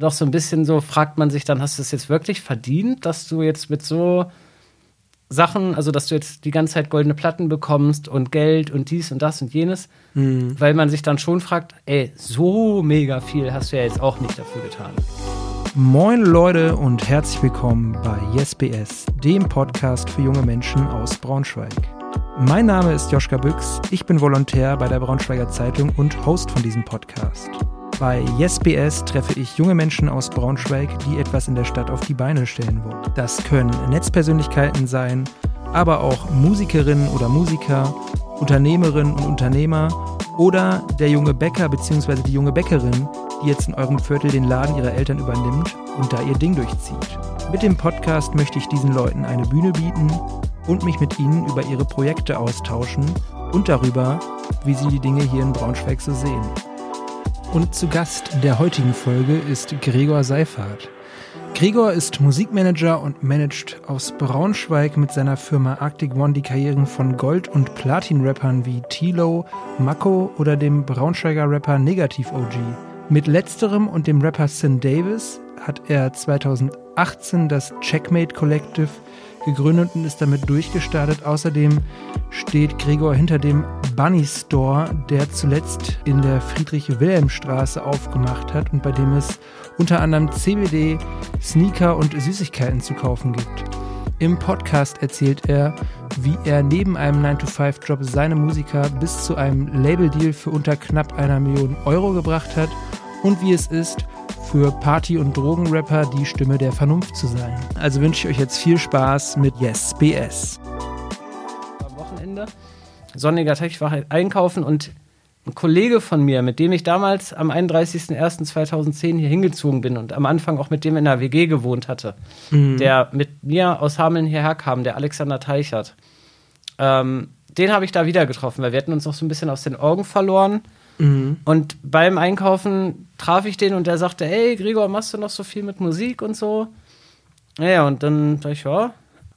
Doch so ein bisschen so fragt man sich dann, hast du es jetzt wirklich verdient, dass du jetzt mit so Sachen, also dass du jetzt die ganze Zeit goldene Platten bekommst und Geld und dies und das und jenes, mhm. weil man sich dann schon fragt, ey, so mega viel hast du ja jetzt auch nicht dafür getan. Moin Leute und herzlich willkommen bei YesBS, dem Podcast für junge Menschen aus Braunschweig. Mein Name ist Joschka Büchs, ich bin Volontär bei der Braunschweiger Zeitung und Host von diesem Podcast. Bei YesBS treffe ich junge Menschen aus Braunschweig, die etwas in der Stadt auf die Beine stellen wollen. Das können Netzpersönlichkeiten sein, aber auch Musikerinnen oder Musiker, Unternehmerinnen und Unternehmer oder der junge Bäcker bzw. die junge Bäckerin, die jetzt in eurem Viertel den Laden ihrer Eltern übernimmt und da ihr Ding durchzieht. Mit dem Podcast möchte ich diesen Leuten eine Bühne bieten und mich mit ihnen über ihre Projekte austauschen und darüber, wie sie die Dinge hier in Braunschweig so sehen. Und zu Gast der heutigen Folge ist Gregor Seifert. Gregor ist Musikmanager und managt aus Braunschweig mit seiner Firma Arctic One die Karrieren von Gold- und Platin-Rappern wie Tilo, Mako oder dem Braunschweiger Rapper Negativ OG. Mit letzterem und dem Rapper Sin Davis hat er 2018 das Checkmate Collective gegründet und ist damit durchgestartet. Außerdem steht Gregor hinter dem Bunny Store, der zuletzt in der Friedrich-Wilhelm-Straße aufgemacht hat und bei dem es unter anderem CBD, Sneaker und Süßigkeiten zu kaufen gibt. Im Podcast erzählt er, wie er neben einem 9-to-5-Job seine Musiker bis zu einem Label-Deal für unter knapp einer Million Euro gebracht hat und wie es ist, für Party- und Drogenrapper die Stimme der Vernunft zu sein. Also wünsche ich euch jetzt viel Spaß mit Yes BS. Am Wochenende, sonniger Tag, ich war halt einkaufen und ein Kollege von mir, mit dem ich damals am 31.01.2010 hier hingezogen bin und am Anfang auch mit dem in der WG gewohnt hatte, mhm. der mit mir aus Hameln hierher kam, der Alexander Teichert. Ähm, den habe ich da wieder getroffen, weil wir hatten uns noch so ein bisschen aus den Augen verloren. Mhm. Und beim Einkaufen traf ich den und der sagte, hey Gregor, machst du noch so viel mit Musik und so? Naja, und dann dachte ich, ja.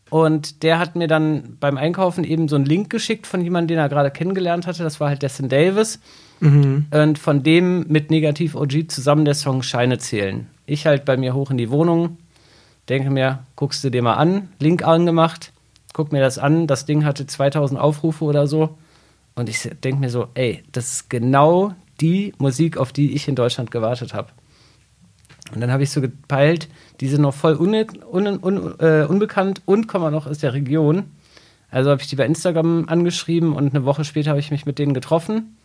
Und der hat mir dann beim Einkaufen eben so einen Link geschickt von jemandem, den er gerade kennengelernt hatte. Das war halt Destin Davis. Mhm. Und von dem mit Negativ OG zusammen der Song Scheine zählen. Ich halt bei mir hoch in die Wohnung, denke mir, guckst du dir mal an, Link angemacht, guck mir das an. Das Ding hatte 2000 Aufrufe oder so. Und ich denke mir so, ey, das ist genau die Musik, auf die ich in Deutschland gewartet habe. Und dann habe ich so gepeilt, die sind noch voll un, un, un, äh, unbekannt und kommen noch aus der Region. Also habe ich die bei Instagram angeschrieben und eine Woche später habe ich mich mit denen getroffen.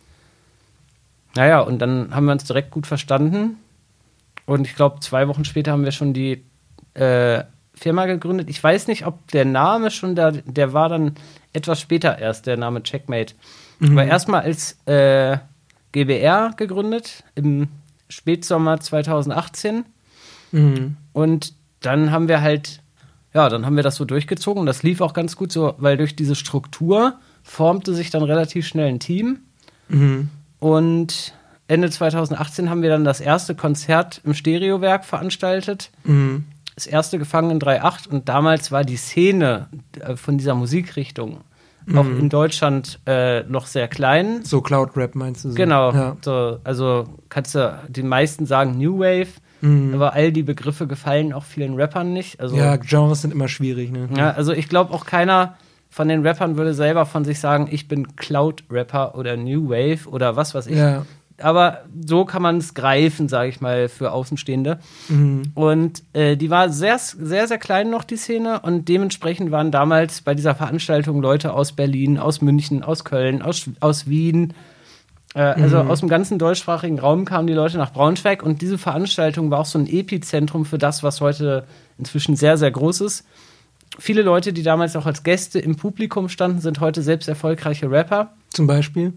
Naja, und dann haben wir uns direkt gut verstanden. Und ich glaube, zwei Wochen später haben wir schon die äh, Firma gegründet. Ich weiß nicht, ob der Name schon da, der war dann etwas später erst, der Name Checkmate. Mhm. Aber erstmal als äh, GBR gegründet im Spätsommer 2018. Mhm. Und dann haben wir halt, ja, dann haben wir das so durchgezogen. Das lief auch ganz gut so, weil durch diese Struktur formte sich dann relativ schnell ein Team. Mhm. Und Ende 2018 haben wir dann das erste Konzert im Stereowerk veranstaltet. Mhm das erste Gefangenen 3.8 und damals war die Szene äh, von dieser Musikrichtung mhm. auch in Deutschland äh, noch sehr klein. So Cloud Rap meinst du? So? Genau. Ja. So, also kannst du die meisten sagen New Wave, mhm. aber all die Begriffe gefallen auch vielen Rappern nicht. Also, ja, Genres sind immer schwierig. Ne? Ja, also ich glaube auch keiner von den Rappern würde selber von sich sagen, ich bin Cloud-Rapper oder New Wave oder was weiß ich. Ja aber so kann man es greifen, sage ich mal, für Außenstehende. Mhm. Und äh, die war sehr, sehr, sehr klein noch, die Szene. Und dementsprechend waren damals bei dieser Veranstaltung Leute aus Berlin, aus München, aus Köln, aus, aus Wien. Äh, also mhm. aus dem ganzen deutschsprachigen Raum kamen die Leute nach Braunschweig. Und diese Veranstaltung war auch so ein Epizentrum für das, was heute inzwischen sehr, sehr groß ist. Viele Leute, die damals auch als Gäste im Publikum standen, sind heute selbst erfolgreiche Rapper. Zum Beispiel?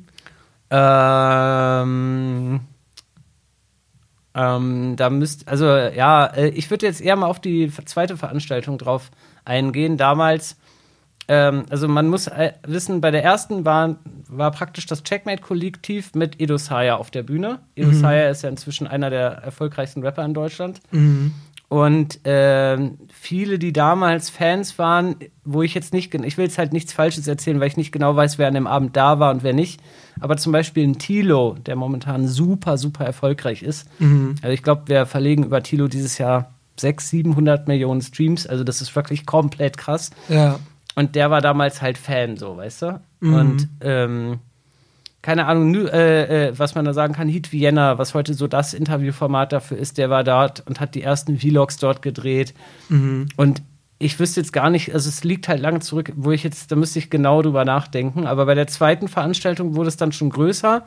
Ähm, ähm, da müsst, also ja, äh, ich würde jetzt eher mal auf die zweite Veranstaltung drauf eingehen. Damals, ähm, also man muss äh, wissen, bei der ersten war, war praktisch das Checkmate-Kollektiv mit Edo Saya auf der Bühne. Edo mhm. Ist ja inzwischen einer der erfolgreichsten Rapper in Deutschland. Mhm. Und äh, viele, die damals Fans waren, wo ich jetzt nicht, ich will jetzt halt nichts Falsches erzählen, weil ich nicht genau weiß, wer an dem Abend da war und wer nicht. Aber zum Beispiel ein Tilo, der momentan super, super erfolgreich ist. Mhm. Also ich glaube, wir verlegen über Tilo dieses Jahr 600, 700 Millionen Streams. Also das ist wirklich komplett krass. Ja. Und der war damals halt Fan, so, weißt du? Mhm. Und ähm, keine Ahnung, äh, äh, was man da sagen kann, Heat Vienna, was heute so das Interviewformat dafür ist, der war dort und hat die ersten Vlogs dort gedreht. Mhm. Und ich wüsste jetzt gar nicht, also es liegt halt lange zurück, wo ich jetzt, da müsste ich genau drüber nachdenken. Aber bei der zweiten Veranstaltung wurde es dann schon größer.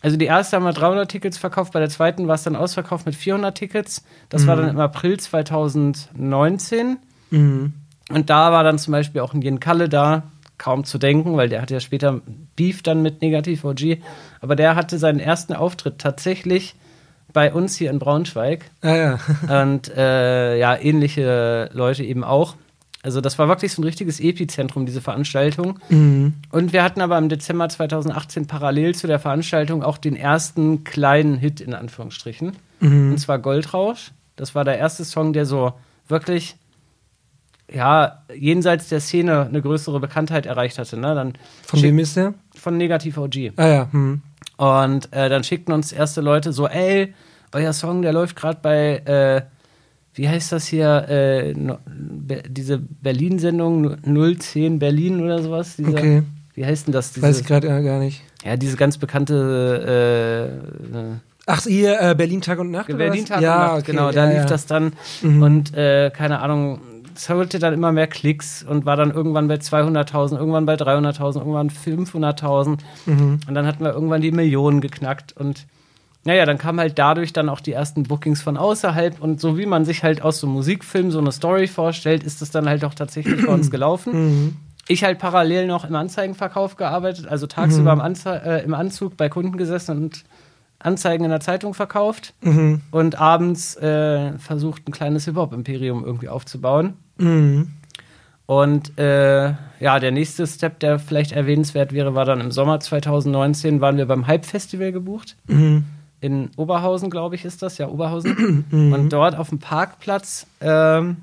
Also die erste haben wir 300 Tickets verkauft, bei der zweiten war es dann ausverkauft mit 400 Tickets. Das mhm. war dann im April 2019. Mhm. Und da war dann zum Beispiel auch ein Jen Kalle da, kaum zu denken, weil der hatte ja später Beef dann mit Negativ OG. Aber der hatte seinen ersten Auftritt tatsächlich bei uns hier in Braunschweig. Ah, ja. Und äh, ja, ähnliche Leute eben auch. Also das war wirklich so ein richtiges Epizentrum, diese Veranstaltung. Mhm. Und wir hatten aber im Dezember 2018 parallel zu der Veranstaltung auch den ersten kleinen Hit in Anführungsstrichen. Mhm. Und zwar Goldrausch. Das war der erste Song, der so wirklich ja, jenseits der Szene eine größere Bekanntheit erreicht hatte. Ne? Dann von wem ist der? Von Negativ OG. Ah ja. Hm. Und äh, dann schickten uns erste Leute so, ey, euer Song, der läuft gerade bei, äh, wie heißt das hier, äh, no, be diese Berlin-Sendung 010 Berlin oder sowas. Diese, okay. Wie heißt denn das? Diese, Weiß ich gerade gar nicht. Ja, diese ganz bekannte äh, Ach, ihr äh, Berlin Tag und Nacht? Berlin Tag ja, und Nacht, okay, genau. Da ja, lief ja. das dann. Mhm. Und äh, keine Ahnung, es holte dann immer mehr Klicks und war dann irgendwann bei 200.000, irgendwann bei 300.000, irgendwann 500.000. Mhm. Und dann hatten wir irgendwann die Millionen geknackt. Und naja, dann kamen halt dadurch dann auch die ersten Bookings von außerhalb. Und so wie man sich halt aus so einem Musikfilm so eine Story vorstellt, ist das dann halt auch tatsächlich bei uns gelaufen. Mhm. Ich halt parallel noch im Anzeigenverkauf gearbeitet, also tagsüber mhm. im, Anze äh, im Anzug bei Kunden gesessen und Anzeigen in der Zeitung verkauft mhm. und abends äh, versucht, ein kleines Hip-Hop-Imperium irgendwie aufzubauen. Mhm. Und äh, ja, der nächste Step, der vielleicht erwähnenswert wäre, war dann im Sommer 2019, waren wir beim Hype-Festival gebucht. Mhm. In Oberhausen, glaube ich, ist das, ja, Oberhausen. Mhm. Und dort auf dem Parkplatz, ähm,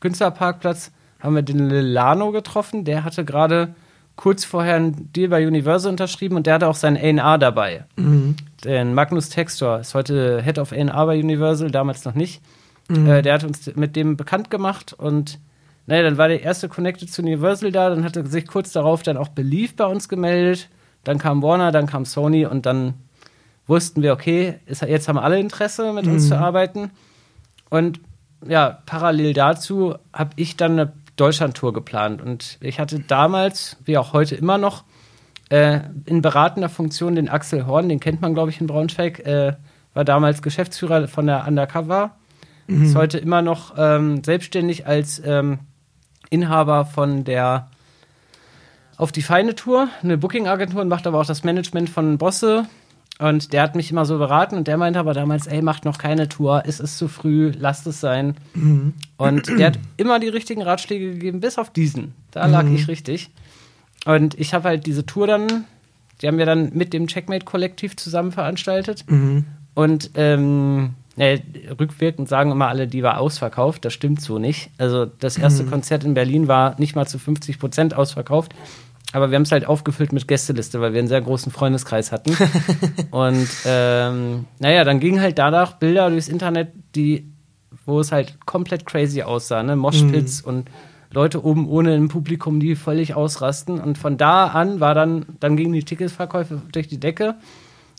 Künstlerparkplatz, haben wir den Lilano getroffen. Der hatte gerade kurz vorher einen Deal bei Universal unterschrieben und der hatte auch sein A&R dabei. Mhm. Den Magnus Textor ist heute Head of A&R bei Universal, damals noch nicht. Mhm. Äh, der hat uns mit dem bekannt gemacht und naja, dann war der erste Connected zu Universal da, dann hat er sich kurz darauf dann auch Belief bei uns gemeldet. Dann kam Warner, dann kam Sony und dann wussten wir, okay, ist, jetzt haben alle Interesse, mit mhm. uns zu arbeiten. Und ja, parallel dazu habe ich dann eine Deutschland-Tour geplant. Und ich hatte damals, wie auch heute immer noch, äh, in beratender Funktion den Axel Horn, den kennt man, glaube ich, in Braunschweig, äh, war damals Geschäftsführer von der Undercover Mhm. Ist heute immer noch ähm, selbstständig als ähm, Inhaber von der Auf die Feine Tour, eine Booking-Agentur und macht aber auch das Management von Bosse. Und der hat mich immer so beraten und der meinte aber damals, ey, macht noch keine Tour, es ist zu früh, lasst es sein. Mhm. Und der hat immer die richtigen Ratschläge gegeben, bis auf diesen. Da lag mhm. ich richtig. Und ich habe halt diese Tour dann, die haben wir dann mit dem Checkmate-Kollektiv zusammen veranstaltet. Mhm. Und ähm, äh, rückwirkend sagen immer alle, die war ausverkauft. Das stimmt so nicht. Also das erste mhm. Konzert in Berlin war nicht mal zu 50 Prozent ausverkauft. Aber wir haben es halt aufgefüllt mit Gästeliste, weil wir einen sehr großen Freundeskreis hatten. und ähm, naja, dann gingen halt danach Bilder durchs Internet, die, wo es halt komplett crazy aussah, ne? Moshpits mhm. und Leute oben ohne im Publikum, die völlig ausrasten. Und von da an war dann, dann gingen die Ticketverkäufe durch die Decke.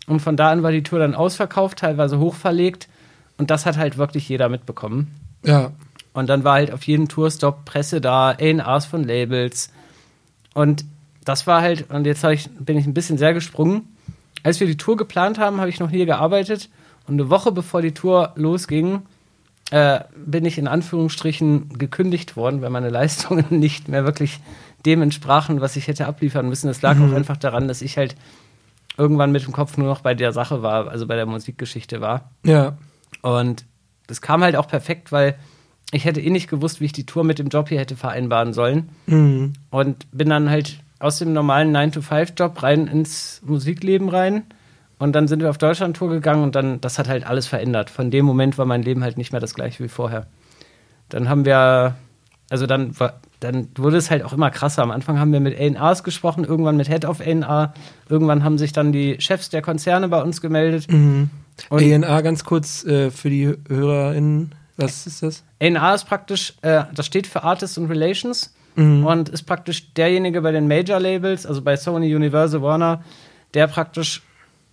Und von da an war die Tour dann ausverkauft, teilweise hochverlegt. Und das hat halt wirklich jeder mitbekommen. Ja. Und dann war halt auf jedem Tourstop Presse da, A&Rs von Labels. Und das war halt, und jetzt ich, bin ich ein bisschen sehr gesprungen. Als wir die Tour geplant haben, habe ich noch hier gearbeitet. Und eine Woche bevor die Tour losging, äh, bin ich in Anführungsstrichen gekündigt worden, weil meine Leistungen nicht mehr wirklich dem entsprachen, was ich hätte abliefern müssen. Das lag mhm. auch einfach daran, dass ich halt irgendwann mit dem Kopf nur noch bei der Sache war, also bei der Musikgeschichte war. Ja. Und das kam halt auch perfekt, weil ich hätte eh nicht gewusst, wie ich die Tour mit dem Job hier hätte vereinbaren sollen. Mhm. Und bin dann halt aus dem normalen 9-to-5-Job rein ins Musikleben rein. Und dann sind wir auf Deutschland-Tour gegangen und dann, das hat halt alles verändert. Von dem Moment war mein Leben halt nicht mehr das gleiche wie vorher. dann haben wir, also dann, dann wurde es halt auch immer krasser. Am Anfang haben wir mit A&Rs gesprochen, irgendwann mit Head of A&R, irgendwann haben sich dann die Chefs der Konzerne bei uns gemeldet. Mhm. A&R ganz kurz äh, für die HörerInnen, was ist das? A&R ist praktisch, äh, das steht für Artists and Relations mhm. und ist praktisch derjenige bei den Major Labels, also bei Sony, Universal, Warner, der praktisch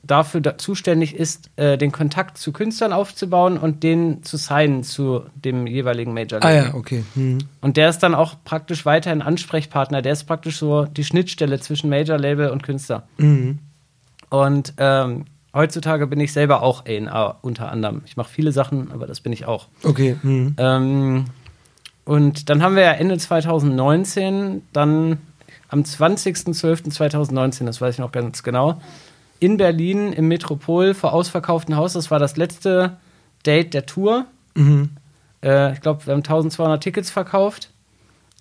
dafür da zuständig ist, äh, den Kontakt zu Künstlern aufzubauen und den zu signen zu dem jeweiligen Major Label. Ah ja, okay. Mhm. Und der ist dann auch praktisch weiterhin Ansprechpartner. Der ist praktisch so die Schnittstelle zwischen Major Label und Künstler. Mhm. Und ähm, heutzutage bin ich selber auch A&R unter anderem. Ich mache viele Sachen, aber das bin ich auch. Okay. Mhm. Ähm, und dann haben wir ja Ende 2019, dann am 20.12.2019, das weiß ich noch ganz genau, in Berlin im Metropol vor ausverkauftem Haus. Das war das letzte Date der Tour. Mhm. Äh, ich glaube, wir haben 1200 Tickets verkauft.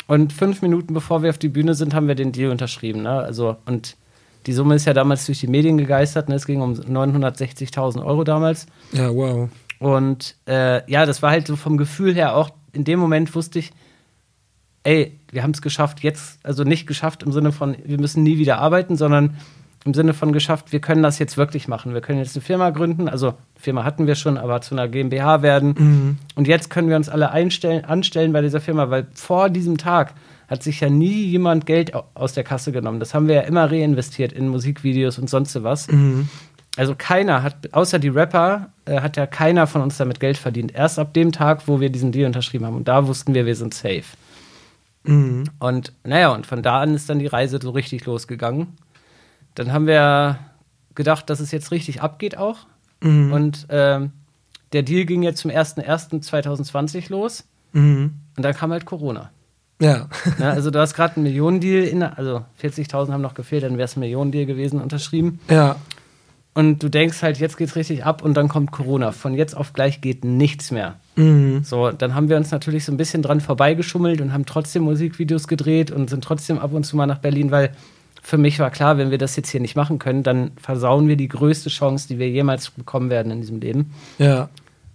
Und fünf Minuten bevor wir auf die Bühne sind, haben wir den Deal unterschrieben. Ne? Also, und die Summe ist ja damals durch die Medien gegeistert. Ne? Es ging um 960.000 Euro damals. Ja, wow. Und äh, ja, das war halt so vom Gefühl her auch, in dem Moment wusste ich, ey, wir haben es geschafft, jetzt, also nicht geschafft im Sinne von, wir müssen nie wieder arbeiten, sondern im Sinne von geschafft, wir können das jetzt wirklich machen. Wir können jetzt eine Firma gründen, also Firma hatten wir schon, aber zu einer GmbH werden. Mhm. Und jetzt können wir uns alle einstellen, anstellen bei dieser Firma, weil vor diesem Tag hat sich ja nie jemand Geld aus der Kasse genommen. Das haben wir ja immer reinvestiert in Musikvideos und sonst was. Mhm. Also keiner hat, außer die Rapper, äh, hat ja keiner von uns damit Geld verdient. Erst ab dem Tag, wo wir diesen Deal unterschrieben haben. Und da wussten wir, wir sind safe. Mhm. Und naja, und von da an ist dann die Reise so richtig losgegangen. Dann haben wir gedacht, dass es jetzt richtig abgeht auch. Mhm. Und ähm, der Deal ging jetzt zum 01.01.2020 los. Mhm. Und dann kam halt Corona. Ja. Na, also du hast gerade einen Millionendeal, in, also 40.000 haben noch gefehlt, dann wäre es ein Millionendeal gewesen, unterschrieben. Ja. Und du denkst halt, jetzt geht's richtig ab und dann kommt Corona. Von jetzt auf gleich geht nichts mehr. Mhm. So, dann haben wir uns natürlich so ein bisschen dran vorbeigeschummelt und haben trotzdem Musikvideos gedreht und sind trotzdem ab und zu mal nach Berlin, weil für mich war klar, wenn wir das jetzt hier nicht machen können, dann versauen wir die größte Chance, die wir jemals bekommen werden in diesem Leben. Ja.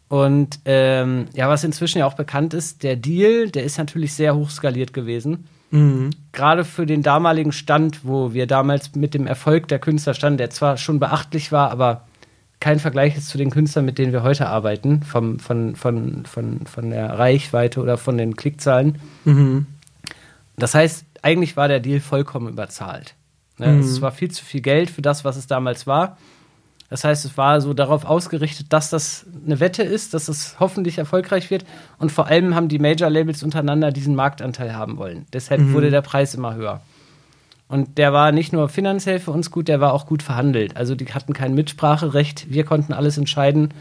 Und ähm, ja, was inzwischen ja auch bekannt ist, der Deal, der ist natürlich sehr hoch skaliert gewesen. Mhm. Gerade für den damaligen Stand, wo wir damals mit dem Erfolg der Künstler standen, der zwar schon beachtlich war, aber kein Vergleich ist zu den Künstlern, mit denen wir heute arbeiten, vom, von, von, von, von der Reichweite oder von den Klickzahlen. Mhm. Das heißt, eigentlich war der Deal vollkommen überzahlt. Ne? Mhm. Es war viel zu viel Geld für das, was es damals war. Das heißt, es war so darauf ausgerichtet, dass das eine Wette ist, dass es hoffentlich erfolgreich wird. Und vor allem haben die Major-Labels untereinander diesen Marktanteil haben wollen. Deshalb mhm. wurde der Preis immer höher. Und der war nicht nur finanziell für uns gut, der war auch gut verhandelt. Also die hatten kein Mitspracherecht, wir konnten alles entscheiden.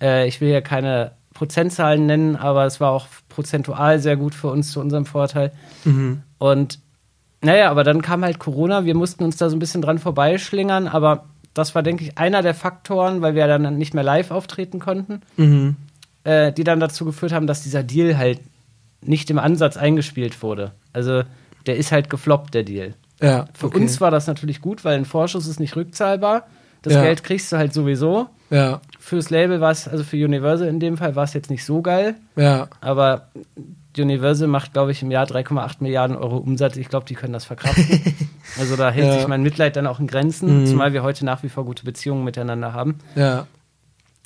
Äh, ich will ja keine Prozentzahlen nennen, aber es war auch prozentual sehr gut für uns zu unserem Vorteil. Mhm. Und naja, aber dann kam halt Corona, wir mussten uns da so ein bisschen dran vorbeischlingern, aber das war, denke ich, einer der Faktoren, weil wir dann nicht mehr live auftreten konnten, mhm. äh, die dann dazu geführt haben, dass dieser Deal halt nicht im Ansatz eingespielt wurde. Also der ist halt gefloppt, der Deal. Ja, Für okay. uns war das natürlich gut, weil ein Vorschuss ist nicht rückzahlbar. Das ja. Geld kriegst du halt sowieso. Ja. Fürs Label war es, also für Universal in dem Fall, war es jetzt nicht so geil. Ja. Aber Universal macht, glaube ich, im Jahr 3,8 Milliarden Euro Umsatz. Ich glaube, die können das verkraften. also da hält ja. sich mein Mitleid dann auch in Grenzen, mhm. zumal wir heute nach wie vor gute Beziehungen miteinander haben. Ja.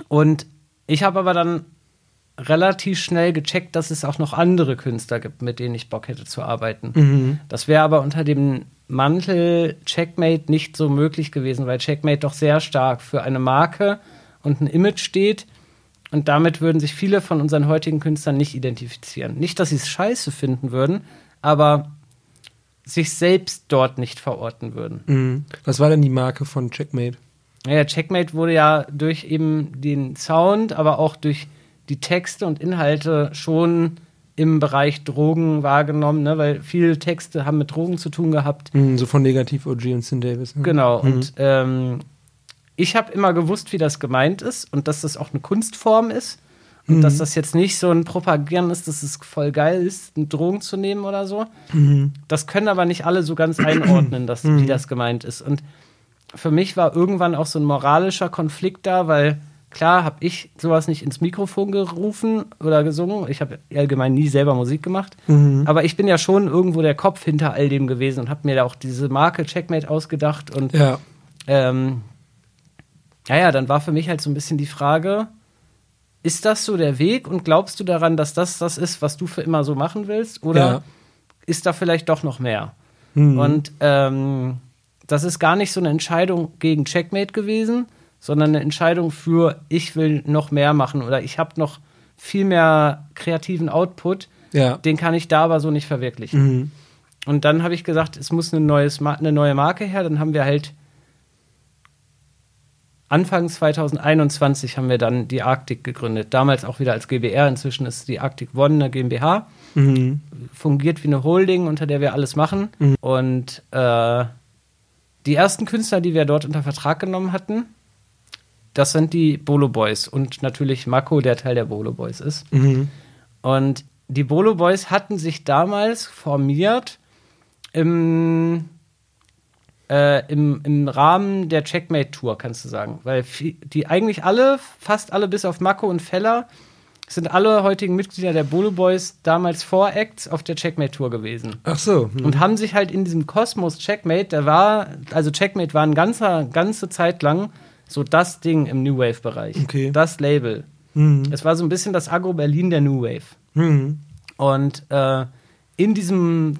Und ich habe aber dann relativ schnell gecheckt, dass es auch noch andere Künstler gibt, mit denen ich Bock hätte zu arbeiten. Mhm. Das wäre aber unter dem Mantel Checkmate nicht so möglich gewesen, weil Checkmate doch sehr stark für eine Marke und ein Image steht, und damit würden sich viele von unseren heutigen Künstlern nicht identifizieren. Nicht, dass sie es scheiße finden würden, aber sich selbst dort nicht verorten würden. Mhm. Was war denn die Marke von Checkmate? Ja, Checkmate wurde ja durch eben den Sound, aber auch durch die Texte und Inhalte schon im Bereich Drogen wahrgenommen, ne? weil viele Texte haben mit Drogen zu tun gehabt. Mhm, so von Negativ OG und Sin Davis. Ne? Genau, mhm. und ähm, ich habe immer gewusst, wie das gemeint ist und dass das auch eine Kunstform ist. Und mhm. dass das jetzt nicht so ein Propagieren ist, dass es voll geil ist, eine Drogen zu nehmen oder so. Mhm. Das können aber nicht alle so ganz einordnen, dass, mhm. wie das gemeint ist. Und für mich war irgendwann auch so ein moralischer Konflikt da, weil klar habe ich sowas nicht ins Mikrofon gerufen oder gesungen. Ich habe allgemein nie selber Musik gemacht. Mhm. Aber ich bin ja schon irgendwo der Kopf hinter all dem gewesen und habe mir da auch diese Marke Checkmate ausgedacht. Und Ja. ähm, naja, dann war für mich halt so ein bisschen die Frage, ist das so der Weg und glaubst du daran, dass das das ist, was du für immer so machen willst? Oder Ja. ist da vielleicht doch noch mehr? Mhm. Und ähm, das ist gar nicht so eine Entscheidung gegen Checkmate gewesen, sondern eine Entscheidung für, ich will noch mehr machen oder ich habe noch viel mehr kreativen Output, Ja. den kann ich da aber so nicht verwirklichen. Mhm. Und dann habe ich gesagt, es muss eine, neues, eine neue Marke her. Dann haben wir halt Anfang 2021 haben wir dann die Arctic gegründet. Damals auch wieder als GBR. Inzwischen ist die Arctic One eine GmbH. Mhm. Fungiert wie eine Holding, unter der wir alles machen. Mhm. Und äh, die ersten Künstler, die wir dort unter Vertrag genommen hatten, das sind die Bolo Boys und natürlich Mako, der Teil der Bolo Boys ist. Mhm. Und die Bolo Boys hatten sich damals formiert im, äh, im, im Rahmen der Checkmate-Tour, kannst du sagen. Weil die eigentlich alle, fast alle bis auf Mako und Feller, sind alle heutigen Mitglieder der Bolo Boys damals Voracts auf der Checkmate-Tour gewesen. Ach so. Mhm. Und haben sich halt in diesem Kosmos Checkmate, der war, also Checkmate war eine ganze, ganze Zeit lang so das Ding im New Wave-Bereich. Okay. Das Label. Mhm. Es war so ein bisschen das Agro-Berlin der New Wave. Mhm. Und äh, in diesem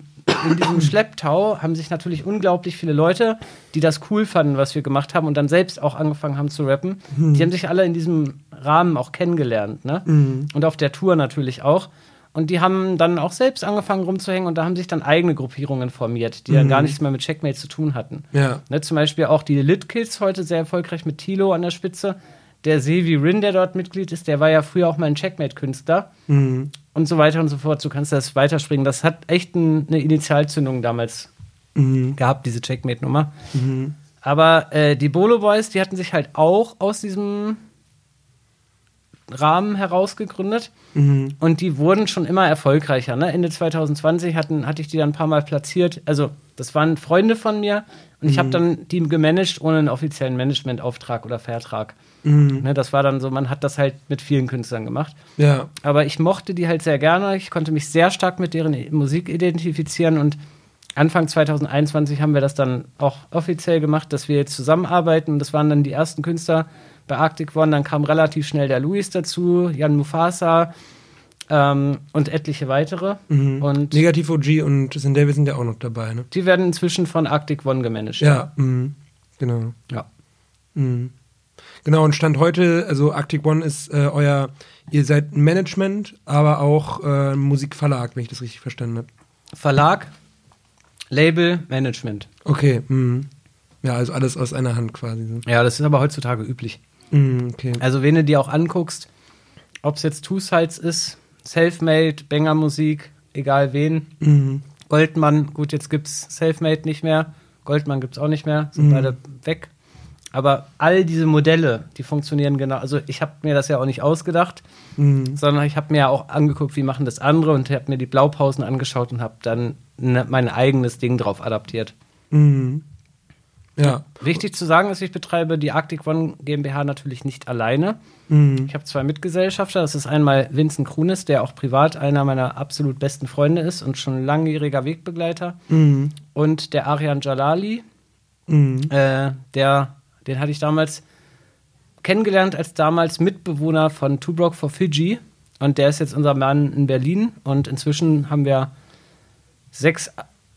in diesem Schlepptau haben sich natürlich unglaublich viele Leute, die das cool fanden, was wir gemacht haben und dann selbst auch angefangen haben zu rappen, die haben sich alle in diesem Rahmen auch kennengelernt, ne? Mhm. Und auf der Tour natürlich auch. Und die haben dann auch selbst angefangen rumzuhängen und da haben sich dann eigene Gruppierungen formiert, die dann Mhm. gar nichts mehr mit Checkmate zu tun hatten. Ja. Ne, zum Beispiel auch die Lit Kids heute sehr erfolgreich mit Tilo an der Spitze. Der Sevi Rin, der dort Mitglied ist, der war ja früher auch mal ein Checkmate-Künstler Mhm. Und so weiter und so fort. Du kannst das weiterspringen. Das hat echt ein, eine Initialzündung damals Mhm. gehabt, diese Checkmate-Nummer. Mhm. Aber äh, die Bolo Boys, die hatten sich halt auch aus diesem Rahmen heraus gegründet Mhm. und die wurden schon immer erfolgreicher. Ne? Ende 2020 hatten, hatte ich die dann ein paar Mal platziert. Also, das waren Freunde von mir und ich habe dann die gemanagt ohne einen offiziellen Managementauftrag oder Vertrag. Mhm. Ne? Das war dann so, man hat das halt mit vielen Künstlern gemacht. Ja. Aber ich mochte die halt sehr gerne. Ich konnte mich sehr stark mit deren Musik identifizieren und Anfang 2021 haben wir das dann auch offiziell gemacht, dass wir jetzt zusammenarbeiten. Und das waren dann die ersten Künstler bei Arctic One. Dann kam relativ schnell der Luis dazu, Jan Mufasa ähm, und etliche weitere. Mhm. Und Negativ OG und St. David sind ja auch noch dabei, ne? die werden inzwischen von Arctic One gemanagt. Ja. Mhm. Genau. ja. Mhm. Genau, und Stand heute, also Arctic One ist äh, euer, ihr seid ein Management, aber auch äh, ein Musikverlag, wenn ich das richtig verstanden habe. Verlag, Label, Management. Okay, mhm. ja, also alles aus einer Hand quasi. So. Ja, das ist aber heutzutage üblich. Mhm, okay. Also, wenn du dir auch anguckst, ob es jetzt Two Sides ist, Selfmade, Banger Musik, egal wen, Mhm. Goldmann, gut, jetzt gibt's Selfmade nicht mehr, Goldmann gibt's auch nicht mehr, sind Mhm. beide weg. Aber all diese Modelle, die funktionieren genau. Also, ich habe mir das ja auch nicht ausgedacht, Mhm. sondern ich habe mir ja auch angeguckt, wie machen das andere und habe mir die Blaupausen angeschaut und habe dann ne, mein eigenes Ding drauf adaptiert. Mhm. Ja. Wichtig zu sagen ist, ich betreibe die Arctic One GmbH natürlich nicht alleine. Mhm. Ich habe zwei Mitgesellschafter. Das ist einmal Vincent Krunis, der auch privat einer meiner absolut besten Freunde ist und schon langjähriger Wegbegleiter. Mhm. Und der Arian Jalali, Mhm. äh, der, den hatte ich damals kennengelernt als damals Mitbewohner von Two Broke for Fiji. Und der ist jetzt unser Mann in Berlin. Und inzwischen haben wir sechs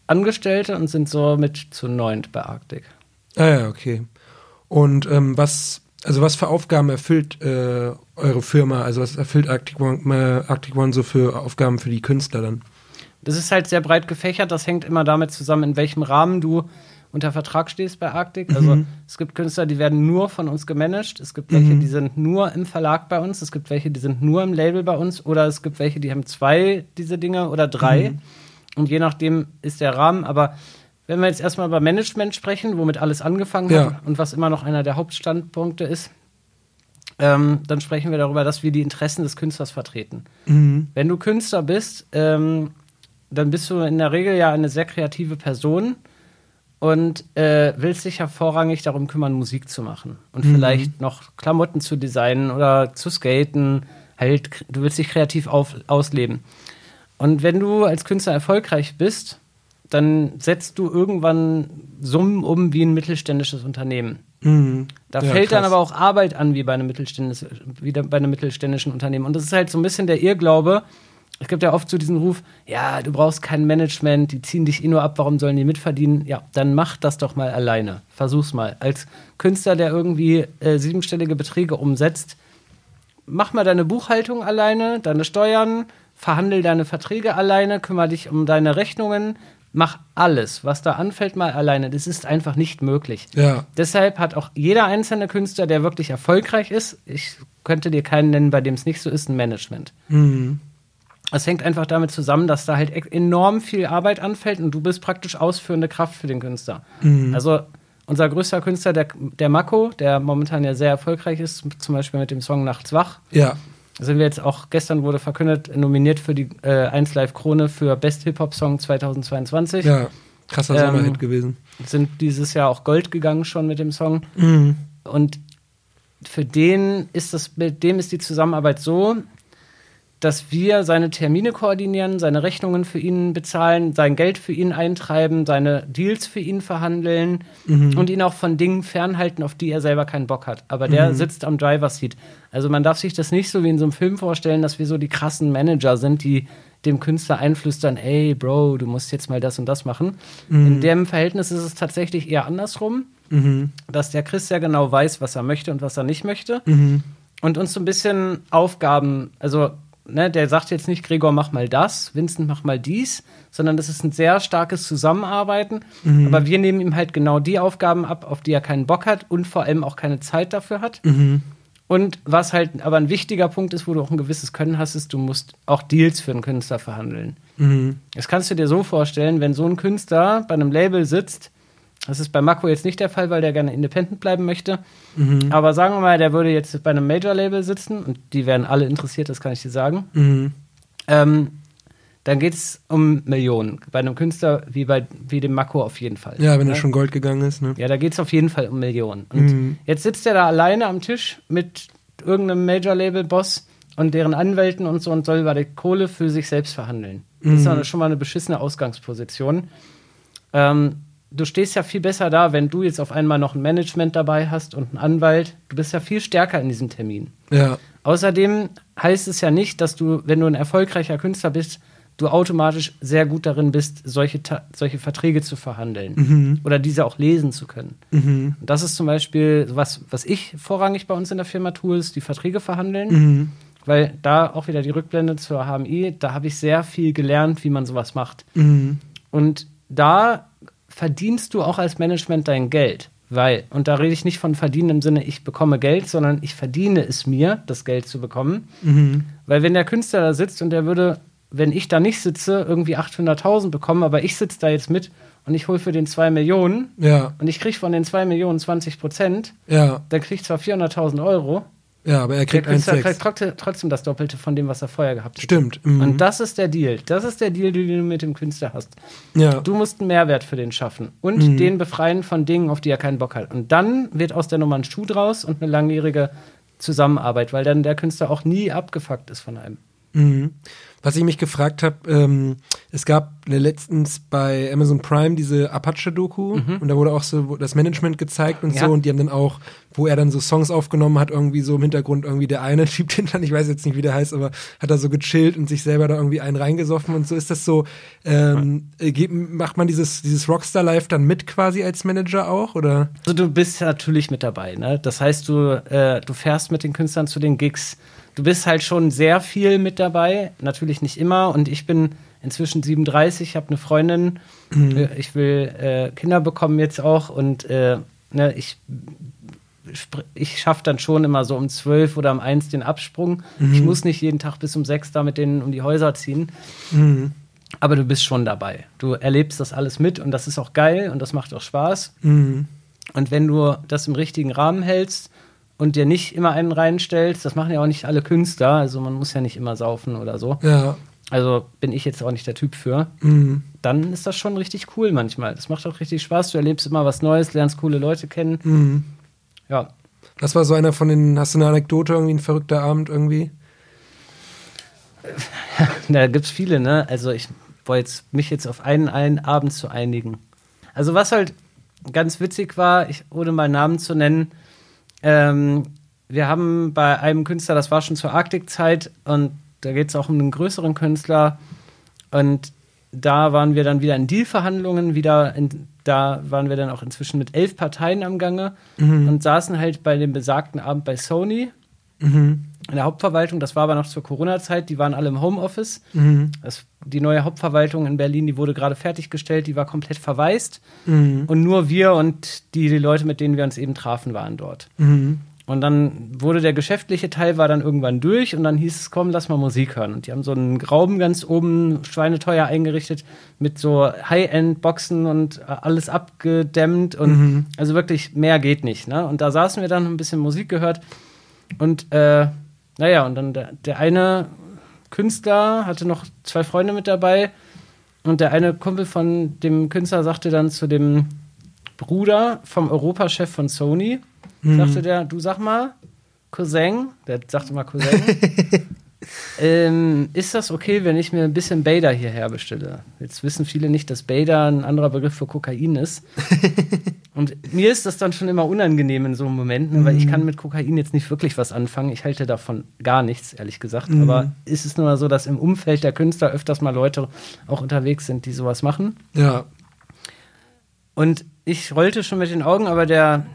Angestellte und sind somit zu neunt bei Arctic. Ah ja, okay. Und ähm, was, also was für Aufgaben erfüllt äh, eure Firma? Also was erfüllt Arctic One, äh, Arctic One so für Aufgaben für die Künstler dann? Das ist halt sehr breit gefächert. Das hängt immer damit zusammen, in welchem Rahmen du unter Vertrag stehst bei Arctic. Also Mhm. es gibt Künstler, die werden nur von uns gemanagt. Es gibt welche, Mhm. die sind nur im Verlag bei uns. Es gibt welche, die sind nur im Label bei uns. Oder es gibt welche, die haben zwei diese Dinge oder drei. Mhm. Und je nachdem ist der Rahmen. Aber wenn wir jetzt erstmal über Management sprechen, womit alles angefangen Ja. hat und was immer noch einer der Hauptstandpunkte ist, ähm, dann sprechen wir darüber, dass wir die Interessen des Künstlers vertreten. Mhm. Wenn du Künstler bist, ähm, dann bist du in der Regel ja eine sehr kreative Person und äh, willst dich ja vorrangig darum kümmern, Musik zu machen und Mhm. vielleicht noch Klamotten zu designen oder zu skaten. Halt, du willst dich kreativ auf, ausleben. Und wenn du als Künstler erfolgreich bist, dann setzt du irgendwann Summen um wie ein mittelständisches Unternehmen. Mhm. Da Ja, fällt dann krass. aber auch Arbeit an wie bei einem, mittelständis wie bei einem mittelständischen Unternehmen. Und das ist halt so ein bisschen der Irrglaube. Es gibt ja oft so diesen Ruf, ja, du brauchst kein Management, die ziehen dich eh nur ab, warum sollen die mitverdienen? Ja, dann mach das doch mal alleine. Versuch's mal. Als Künstler, der irgendwie äh, siebenstellige Beträge umsetzt, mach mal deine Buchhaltung alleine, deine Steuern, verhandel deine Verträge alleine, kümmere dich um deine Rechnungen, mach alles, was da anfällt, mal alleine. Das ist einfach nicht möglich. Ja. Deshalb hat auch jeder einzelne Künstler, der wirklich erfolgreich ist, ich könnte dir keinen nennen, bei dem es nicht so ist, ein Management. Mhm. Es hängt einfach damit zusammen, dass da halt e- enorm viel Arbeit anfällt und du bist praktisch ausführende Kraft für den Künstler. Also unser größter Künstler, der, der Mako, der momentan ja sehr erfolgreich ist, zum Beispiel mit dem Song Nachts wach, Ja. Sind wir jetzt auch, gestern wurde verkündet, nominiert für die äh, 1 Live Krone für Best Hip-Hop-Song 2022. Ja. Krasser Ähm, Sommerhit gewesen. Sind dieses Jahr auch Gold gegangen schon mit dem Song. Mhm. Und für den ist das, mit dem ist die Zusammenarbeit so, dass wir seine Termine koordinieren, seine Rechnungen für ihn bezahlen, sein Geld für ihn eintreiben, seine Deals für ihn verhandeln und ihn auch von Dingen fernhalten, auf die er selber keinen Bock hat. Aber der sitzt am Driver Seat. Also man darf sich das nicht so wie in so einem Film vorstellen, dass wir so die krassen Manager sind, die dem Künstler einflüstern, ey Bro, du musst jetzt mal das und das machen. In dem Verhältnis ist es tatsächlich eher andersrum Mhm. dass der Chris ja genau weiß, was er möchte und was er nicht möchte. Mhm. Und uns so ein bisschen Aufgaben, also ne, der sagt jetzt nicht, Gregor, mach mal das, Vincent, mach mal dies, sondern das ist ein sehr starkes Zusammenarbeiten. Mhm. Aber wir nehmen ihm halt genau die Aufgaben ab, auf die er keinen Bock hat und vor allem auch keine Zeit dafür hat. Mhm. Und was halt aber ein wichtiger Punkt ist, wo du auch ein gewisses Können hast, ist, du musst auch Deals für einen Künstler verhandeln. Mhm. Das kannst du dir so vorstellen, wenn so ein Künstler bei einem Label sitzt, das ist bei Mako jetzt nicht der Fall, weil der gerne independent bleiben möchte. Mhm. Aber sagen wir mal, der würde jetzt bei einem Major-Label sitzen und die werden alle interessiert, das kann ich dir sagen. Mhm. Ähm, dann geht es um Millionen. Bei einem Künstler wie, bei, wie dem Mako auf jeden Fall. Ja, wenn er Ne? schon Gold gegangen ist, ne? Ja, da geht es auf jeden Fall um Millionen. Und Mhm. jetzt sitzt er da alleine am Tisch mit irgendeinem Major-Label-Boss und deren Anwälten und so und soll über die Kohle für sich selbst verhandeln. Das ist Mhm. dann schon mal eine beschissene Ausgangsposition. Ähm, du stehst ja viel besser da, wenn du jetzt auf einmal noch ein Management dabei hast und einen Anwalt. Du bist ja viel stärker in diesem Termin. Ja. Außerdem heißt es ja nicht, dass du, wenn du ein erfolgreicher Künstler bist, du automatisch sehr gut darin bist, solche, solche Verträge zu verhandeln Mhm. oder diese auch lesen zu können. Mhm. Das ist zum Beispiel was, was ich vorrangig bei uns in der Firma tue, ist die Verträge verhandeln, Mhm. weil da auch wieder die Rückblende zur HMI, da habe ich sehr viel gelernt, wie man sowas macht. Mhm. Und da verdienst du auch als Management dein Geld. Weil, und da rede ich nicht von verdienen im Sinne, ich bekomme Geld, sondern ich verdiene es mir, das Geld zu bekommen. Mhm. Weil wenn der Künstler da sitzt und der würde, wenn ich da nicht sitze, irgendwie 800.000 bekommen, aber ich sitze da jetzt mit und ich hole für den 2 Millionen Ja. und ich kriege von den 2 Millionen 20 Prozent, Ja. dann kriege ich zwar 400.000 Euro, Ja, aber er kriegt 1,6. kriegt trotzdem- trotzdem das Doppelte von dem, was er vorher gehabt hat. Stimmt. Mhm. Und das ist der Deal. Das ist der Deal, den du mit dem Künstler hast. ja. Du musst einen Mehrwert für den schaffen und Mhm. den befreien von Dingen, auf die er keinen Bock hat. Und dann wird aus der Nummer ein Schuh draus und eine langjährige Zusammenarbeit, weil dann der Künstler auch nie abgefuckt ist von einem. Mhm. Was ich mich gefragt habe, ähm, es gab letztens bei Amazon Prime diese Apache-Doku und da wurde auch so das Management gezeigt und Mhm. Ja. so und die haben dann auch, wo er dann so Songs aufgenommen hat, irgendwie so im Hintergrund irgendwie der eine schiebt hinter, ich weiß jetzt nicht, wie der heißt, aber hat da so gechillt und sich selber da irgendwie einen reingesoffen und so ist das so, ähm, äh, macht man dieses, dieses Rockstar-Life dann mit quasi als Manager auch oder? Also du bist natürlich mit dabei, ne? Das heißt, du, äh, du fährst mit den Künstlern zu den Gigs. Du bist halt schon sehr viel mit dabei, natürlich nicht immer. Und ich bin inzwischen 37, habe eine Freundin, äh, ich will äh, Kinder bekommen jetzt auch und äh, ne, ich ich schaffe dann schon immer so um 12 oder um 1 den Absprung. Ich muss nicht jeden Tag bis um 6 da mit denen um die Häuser ziehen. Mhm. Aber du bist schon dabei. Du erlebst das alles mit und das ist auch geil und das macht auch Spaß. Mhm. Und wenn du das im richtigen Rahmen hältst und dir nicht immer einen reinstellst, das machen ja auch nicht alle Künstler, also man muss ja nicht immer saufen oder so. Ja. also bin ich jetzt auch nicht der Typ für, Mhm. dann ist das schon richtig cool manchmal. Das macht auch richtig Spaß. Du erlebst immer was Neues, lernst coole Leute kennen. Mhm. Ja, Das war so einer von den, hast du eine Anekdote, irgendwie ein verrückter Abend irgendwie? da gibt's viele, ne? Also ich wollte jetzt- mich jetzt auf einen, einen Abend zu einigen. Also was halt ganz witzig war, ich, ohne mal Namen zu nennen, ähm, wir haben bei einem Künstler, das war schon zur Arktikzeit und da geht es auch um einen größeren Künstler. Und da waren wir dann wieder in Dealverhandlungen, wieder in, da waren wir dann auch inzwischen mit elf Parteien am Gange und saßen halt bei dem besagten Abend bei Sony. Mhm. In der Hauptverwaltung. Das war aber noch zur Corona-Zeit, die waren alle im Homeoffice. Mhm. Das, die neue Hauptverwaltung in Berlin, die wurde gerade fertiggestellt, die war komplett verwaist. Mhm. Und nur wir und die, die Leute, mit denen wir uns eben trafen, waren dort. Mhm. Und dann wurde der geschäftliche Teil war dann irgendwann durch und dann hieß es, komm, lass mal Musik hören. Und die haben so einen Raum ganz oben schweineteuer eingerichtet mit so High-End-Boxen und äh, alles abgedämmt und Mhm. also wirklich mehr geht nicht. Ne? Und da saßen wir dann ein bisschen Musik gehört und äh, naja, und dann der, der eine Künstler hatte noch zwei Freunde mit dabei. Und der eine Kumpel von dem Künstler sagte dann zu dem Bruder vom Europachef von Sony, sagte der, du sag mal, Cousin, der sagte mal Cousin, ähm, ist das okay, wenn ich mir ein bisschen Bader hierher bestelle? Jetzt wissen viele nicht, dass Bader ein anderer Begriff für Kokain ist. Und mir ist das dann schon immer unangenehm in so Momenten, weil ich kann mit Kokain jetzt nicht wirklich was anfangen. Ich halte davon gar nichts, ehrlich gesagt. Aber ist es nur mal so, dass im Umfeld der Künstler öfters mal Leute auch unterwegs sind, die sowas machen? Ja. Und ich rollte schon mit den Augen, aber der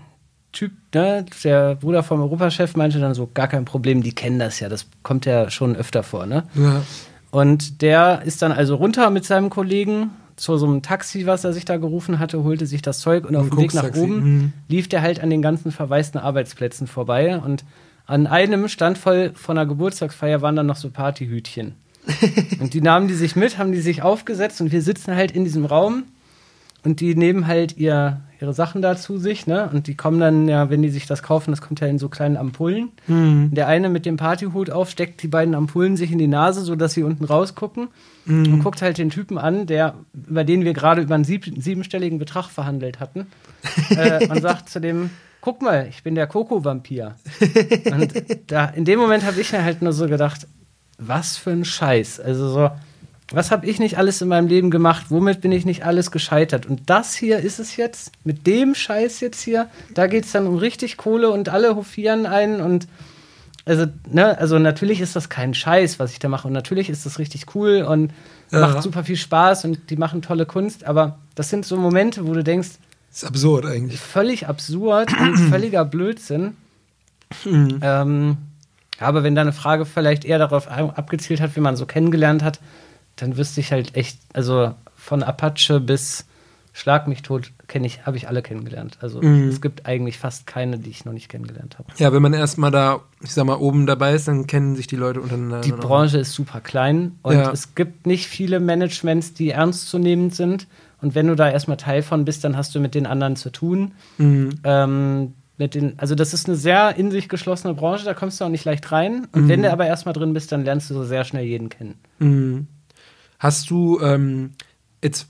Typ, ne, der Bruder vom Europachef meinte dann so, gar kein Problem, die kennen das ja, das kommt ja schon öfter vor, ne? Ja. Und der ist dann also runter mit seinem Kollegen zu so einem Taxi, was er sich da gerufen hatte, holte sich das Zeug und auf dem Weg nach oben mhm. lief der halt an den ganzen verwaisten Arbeitsplätzen vorbei und an einem stand voll von einer Geburtstagsfeier waren dann noch so Partyhütchen. und die nahmen die sich mit, haben die sich aufgesetzt und wir sitzen halt in diesem Raum und die nehmen halt ihr, ihre Sachen da zu sich, ne? Und die kommen dann, ja, wenn die sich das kaufen, das kommt ja in so kleinen Ampullen. Mhm. Der eine mit dem Partyhut auf, steckt die beiden Ampullen sich in die Nase, sodass sie unten rausgucken und guckt halt den Typen an, der, über den wir gerade über einen sieb siebenstelligen Betrag verhandelt hatten, äh, und sagt zu dem, guck mal, ich bin der Koko-Vampir. und da, in dem Moment habe ich mir halt nur so gedacht, was für ein Scheiß. Also so, was habe ich nicht alles in meinem Leben gemacht? Womit bin ich nicht alles gescheitert? Und das hier ist es jetzt, mit dem Scheiß jetzt hier, da geht es dann um richtig Kohle und alle hofieren einen und also, ne, also natürlich ist das kein Scheiß, was ich da mache. Und natürlich ist das richtig cool und Ja. macht super viel Spaß und die machen tolle Kunst, aber das sind so Momente, wo du denkst, Ist absurd eigentlich. völlig absurd und völliger Blödsinn. Ähm, aber wenn deine Frage vielleicht eher darauf abgezielt hat, wie man so kennengelernt hat, dann wüsste ich halt echt, also von Apache bis Schlag mich tot kenne ich, habe ich alle kennengelernt. Also Mhm. es gibt eigentlich fast keine, die ich noch nicht kennengelernt habe. Ja, wenn man erstmal da, ich sag mal, oben dabei ist, dann kennen sich die Leute untereinander. Die. Branche ist super klein und Ja. es gibt nicht viele Managements, die ernstzunehmend sind. Und wenn du da erstmal Teil von bist, dann hast du mit den anderen zu tun. Mhm. Ähm, mit den, also das ist eine sehr in sich geschlossene Branche, da kommst du auch nicht leicht rein. Und wenn du aber erstmal drin bist, dann lernst du so sehr schnell jeden kennen. Hast du ähm, jetzt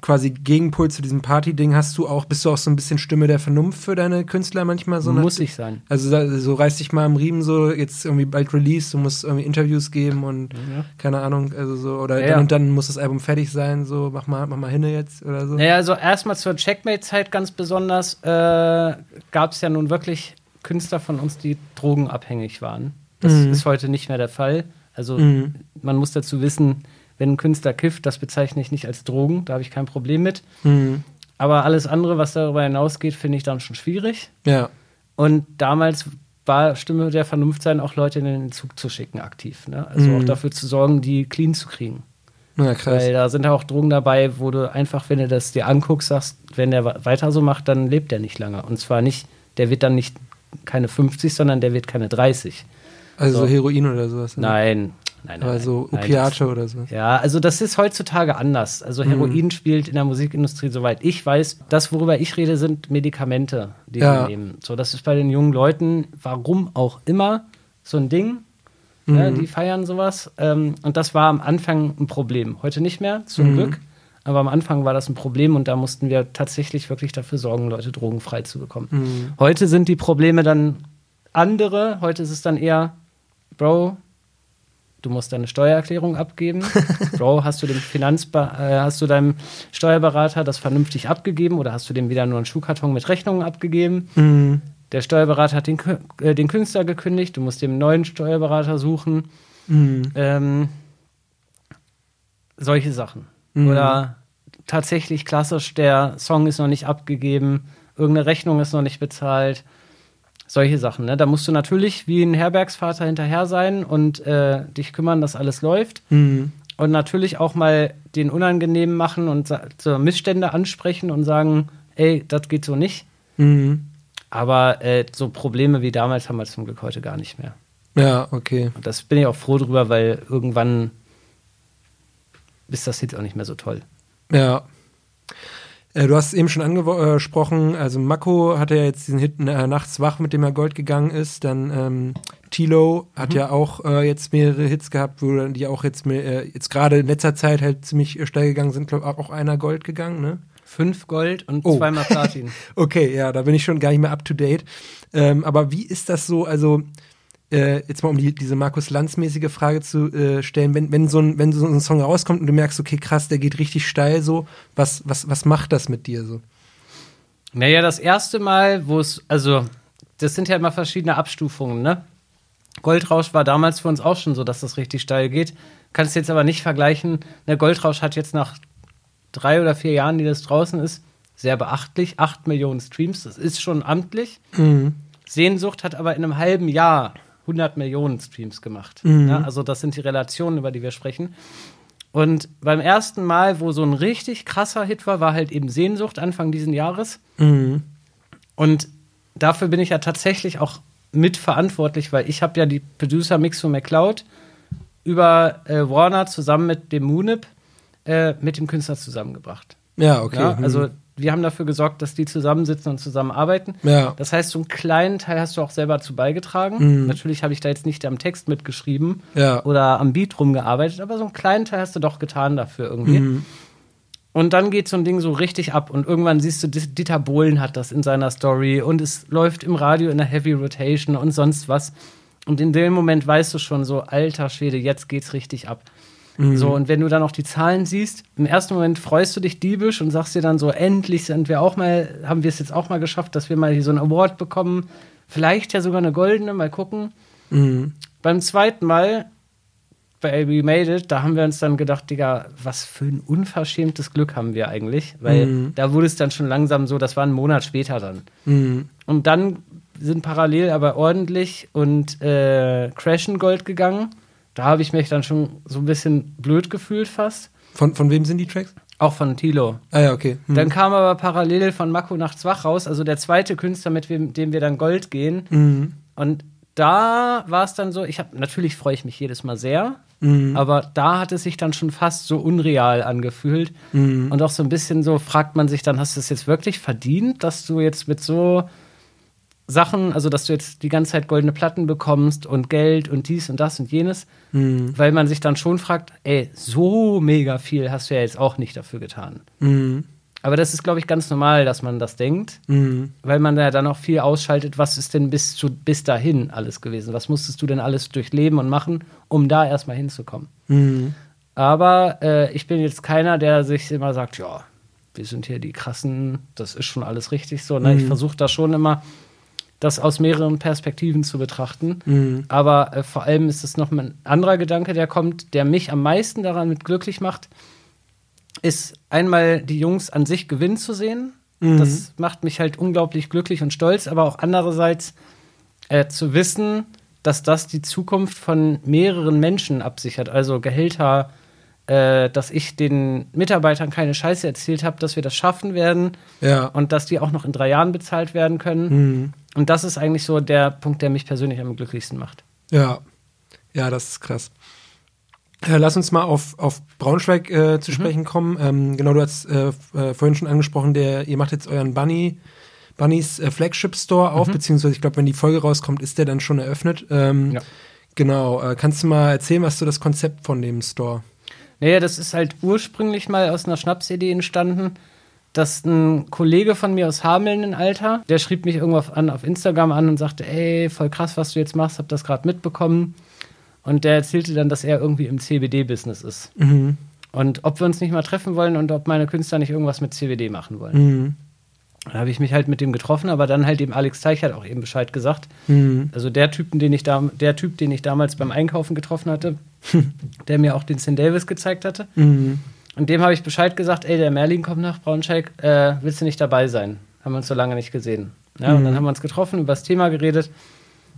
quasi Gegenpol zu diesem Party-Ding, hast du auch, bist du auch so ein bisschen Stimme der Vernunft für deine Künstler manchmal so? Muss ich sein. Also so reiß dich mal am Riemen, so jetzt irgendwie bald Release, du musst irgendwie Interviews geben und Ja. keine Ahnung, also so, oder Ja, dann ja. und dann muss das Album fertig sein, so mach mal, mach mal hinne jetzt oder so. Naja, also erstmal zur Checkmate-Zeit ganz besonders äh, gab es ja nun wirklich Künstler von uns, die drogenabhängig waren. Das Mhm. ist heute nicht mehr der Fall. Also Mhm. man muss dazu wissen, wenn ein Künstler kifft, das bezeichne ich nicht als Drogen, da habe ich kein Problem mit. Mhm. Aber alles andere, was darüber hinausgeht, finde ich dann schon schwierig. Ja. Und damals war Stimme der Vernunft sein, auch Leute in den Zug zu schicken, aktiv. Ne? Also Mhm. auch dafür zu sorgen, die clean zu kriegen. Ja, krass. Weil da sind auch Drogen dabei, wo du einfach, wenn du das dir anguckst, sagst, wenn der weiter so macht, dann lebt der nicht lange. Und zwar nicht, der wird dann nicht keine 50, sondern der wird keine 30. Also so so. Heroin oder sowas. ne? Nein, nein, nein. Aber so nein, Opiate oder so. ja, also das ist heutzutage anders. Also Heroin spielt in der Musikindustrie, soweit ich weiß, das, worüber ich rede, sind Medikamente, die Ja. wir nehmen. So, das ist bei den jungen Leuten, warum auch immer, so ein Ding. Mhm. Ja, die feiern sowas. Ähm, und das war am Anfang ein Problem. Heute nicht mehr, zum mhm. Glück. Aber am Anfang war das ein Problem und da mussten wir tatsächlich wirklich dafür sorgen, Leute drogenfrei zu bekommen. Mhm. Heute sind die Probleme dann andere. Heute ist es dann eher, Bro, du musst deine Steuererklärung abgeben. Bro, hast du dem Finanzba äh, hast du deinem Steuerberater das vernünftig abgegeben oder hast du dem wieder nur einen Schuhkarton mit Rechnungen abgegeben? Mhm. Der Steuerberater hat den, äh, den Künstler gekündigt, du musst dem neuen Steuerberater suchen. Mhm. Ähm, solche Sachen. Mhm. Oder tatsächlich klassisch, der Song ist noch nicht abgegeben, irgendeine Rechnung ist noch nicht bezahlt. Solche Sachen. Ne? Da musst du natürlich wie ein Herbergsvater hinterher sein und äh, dich kümmern, dass alles läuft. Mhm. Und natürlich auch mal den Unangenehmen machen und so Missstände ansprechen und sagen, ey, das geht so nicht. Mhm. Aber äh, so Probleme wie damals haben wir zum Glück heute gar nicht mehr. Ja, okay. Und das bin ich auch froh drüber, weil irgendwann ist das jetzt auch nicht mehr so toll. Ja. Äh, du hast eben schon angesprochen, also Mako hatte ja jetzt diesen Hit äh, Nachts wach, mit dem er Gold gegangen ist. Dann ähm, Tilo hat mhm. ja auch äh, jetzt mehrere Hits gehabt, wo die auch jetzt, äh, jetzt gerade in letzter Zeit halt ziemlich äh, steil gegangen sind, glaube auch einer Gold gegangen, ne? Fünf Gold und oh. zweimal Platin. okay, ja, da bin ich schon gar nicht mehr up to date. Ähm, aber wie ist das so? Also äh, jetzt mal um die, diese Markus Lanz-mäßige Frage zu äh, stellen, wenn, wenn, so ein, wenn so ein Song rauskommt und du merkst, okay, krass, der geht richtig steil so, was, was, was macht das mit dir so? Naja, das erste Mal, wo es, also, das sind ja immer verschiedene Abstufungen, ne? Goldrausch war damals für uns auch schon so, dass das richtig steil geht. Kannst jetzt aber nicht vergleichen. Der Goldrausch hat jetzt nach drei oder vier Jahren, die das draußen ist, sehr beachtlich, acht Millionen Streams. Das ist schon amtlich. Mhm. Sehnsucht hat aber in einem halben Jahr 100 Millionen Streams gemacht. Mhm. Ja, also das sind die Relationen, über die wir sprechen. Und beim ersten Mal, wo so ein richtig krasser Hit war, war halt eben Sehnsucht Anfang dieses Jahres. Mhm. Und dafür bin ich ja tatsächlich auch mitverantwortlich, weil ich habe ja die Producer Mixo McCloud über äh, Warner zusammen mit dem Munip äh, mit dem Künstler zusammengebracht. Ja, okay. Ja, also mhm wir haben dafür gesorgt, dass die zusammensitzen und zusammenarbeiten. Ja. Das heißt, so einen kleinen Teil hast du auch selber zu beigetragen. Mhm. Natürlich habe ich da jetzt nicht am Text mitgeschrieben ja. oder am Beat rumgearbeitet, aber so einen kleinen Teil hast du doch getan dafür irgendwie. Mhm. Und dann geht so ein Ding so richtig ab und irgendwann siehst du, Dieter Bohlen hat das in seiner Story und es läuft im Radio in der Heavy Rotation und sonst was. Und in dem Moment weißt du schon so, alter Schwede, jetzt geht's richtig ab. Mhm. So, und wenn du dann auch die Zahlen siehst, im ersten Moment freust du dich diebisch und sagst dir dann so, endlich sind wir auch mal, haben wir es jetzt auch mal geschafft, dass wir mal hier so einen Award bekommen. Vielleicht ja sogar eine goldene, mal gucken. Mhm. Beim zweiten Mal bei We Made It, da haben wir uns dann gedacht, Digga, was für ein unverschämtes Glück haben wir eigentlich. Weil mhm. da wurde es dann schon langsam so, das war ein Monat später dann. Mhm. Und dann sind parallel aber ordentlich und äh, Crashen Gold gegangen da habe ich mich dann schon so ein bisschen blöd gefühlt fast. Von, von wem sind die Tracks? Auch von Tilo. Ah ja, okay. Hm. Dann kam aber parallel von Mako nachts wach raus, also der zweite Künstler, mit dem, dem wir dann Gold gehen. Mhm. Und da war es dann so, ich habe natürlich freue ich mich jedes Mal sehr, mhm. aber da hat es sich dann schon fast so unreal angefühlt mhm. und auch so ein bisschen so fragt man sich dann, hast du es jetzt wirklich verdient, dass du jetzt mit so Sachen, also dass du jetzt die ganze Zeit goldene Platten bekommst und Geld und dies und das und jenes, mhm. weil man sich dann schon fragt, ey, so mega viel hast du ja jetzt auch nicht dafür getan. Mhm. Aber das ist, glaube ich, ganz normal, dass man das denkt, mhm. weil man ja dann auch viel ausschaltet, was ist denn bis, zu, bis dahin alles gewesen? Was musstest du denn alles durchleben und machen, um da erstmal hinzukommen? Mhm. Aber äh, ich bin jetzt keiner, der sich immer sagt, ja, wir sind hier die krassen, das ist schon alles richtig so. Ne? Ich mhm. versuche da schon immer das aus mehreren Perspektiven zu betrachten. Mhm. Aber äh, vor allem ist es noch ein anderer Gedanke, der kommt, der mich am meisten daran mit glücklich macht, ist einmal die Jungs an sich gewinnen zu sehen. Mhm. Das macht mich halt unglaublich glücklich und stolz, aber auch andererseits äh, zu wissen, dass das die Zukunft von mehreren Menschen absichert. Also Gehälter, äh, dass ich den Mitarbeitern keine Scheiße erzählt habe, dass wir das schaffen werden ja. und dass die auch noch in drei Jahren bezahlt werden können. Mhm. Und das ist eigentlich so der Punkt, der mich persönlich am glücklichsten macht. Ja, ja, das ist krass. Äh, lass uns mal auf, auf Braunschweig äh, zu mhm. sprechen kommen. Ähm, genau, du hast äh, äh, vorhin schon angesprochen, der, ihr macht jetzt euren Bunny, Bunnys äh, Flagship Store auf, mhm. beziehungsweise ich glaube, wenn die Folge rauskommt, ist der dann schon eröffnet. Ähm, ja. Genau. Kannst du mal erzählen, was so das Konzept von dem Store? Naja, das ist halt ursprünglich mal aus einer Schnapsidee entstanden, dass ein Kollege von mir aus Hameln in Alter, der schrieb mich irgendwo an, auf Instagram an und sagte, ey, voll krass, was du jetzt machst, hab das gerade mitbekommen. Und der erzählte dann, dass er irgendwie im CBD-Business ist. Mhm. Und ob wir uns nicht mal treffen wollen und ob meine Künstler nicht irgendwas mit CBD machen wollen. Mhm. Dann habe ich mich halt mit dem getroffen, aber dann halt dem Alex Teichert auch eben Bescheid gesagt. Mhm. Also der Typ, den ich da, der Typ, den ich damals beim Einkaufen getroffen hatte, der mir auch den St. Davis gezeigt hatte. Mhm. Und dem habe ich Bescheid gesagt, ey, der Merlin kommt nach Braunschweig, äh, willst du nicht dabei sein? Haben wir uns so lange nicht gesehen. Ja, Und Mhm. dann haben wir uns getroffen, über das Thema geredet.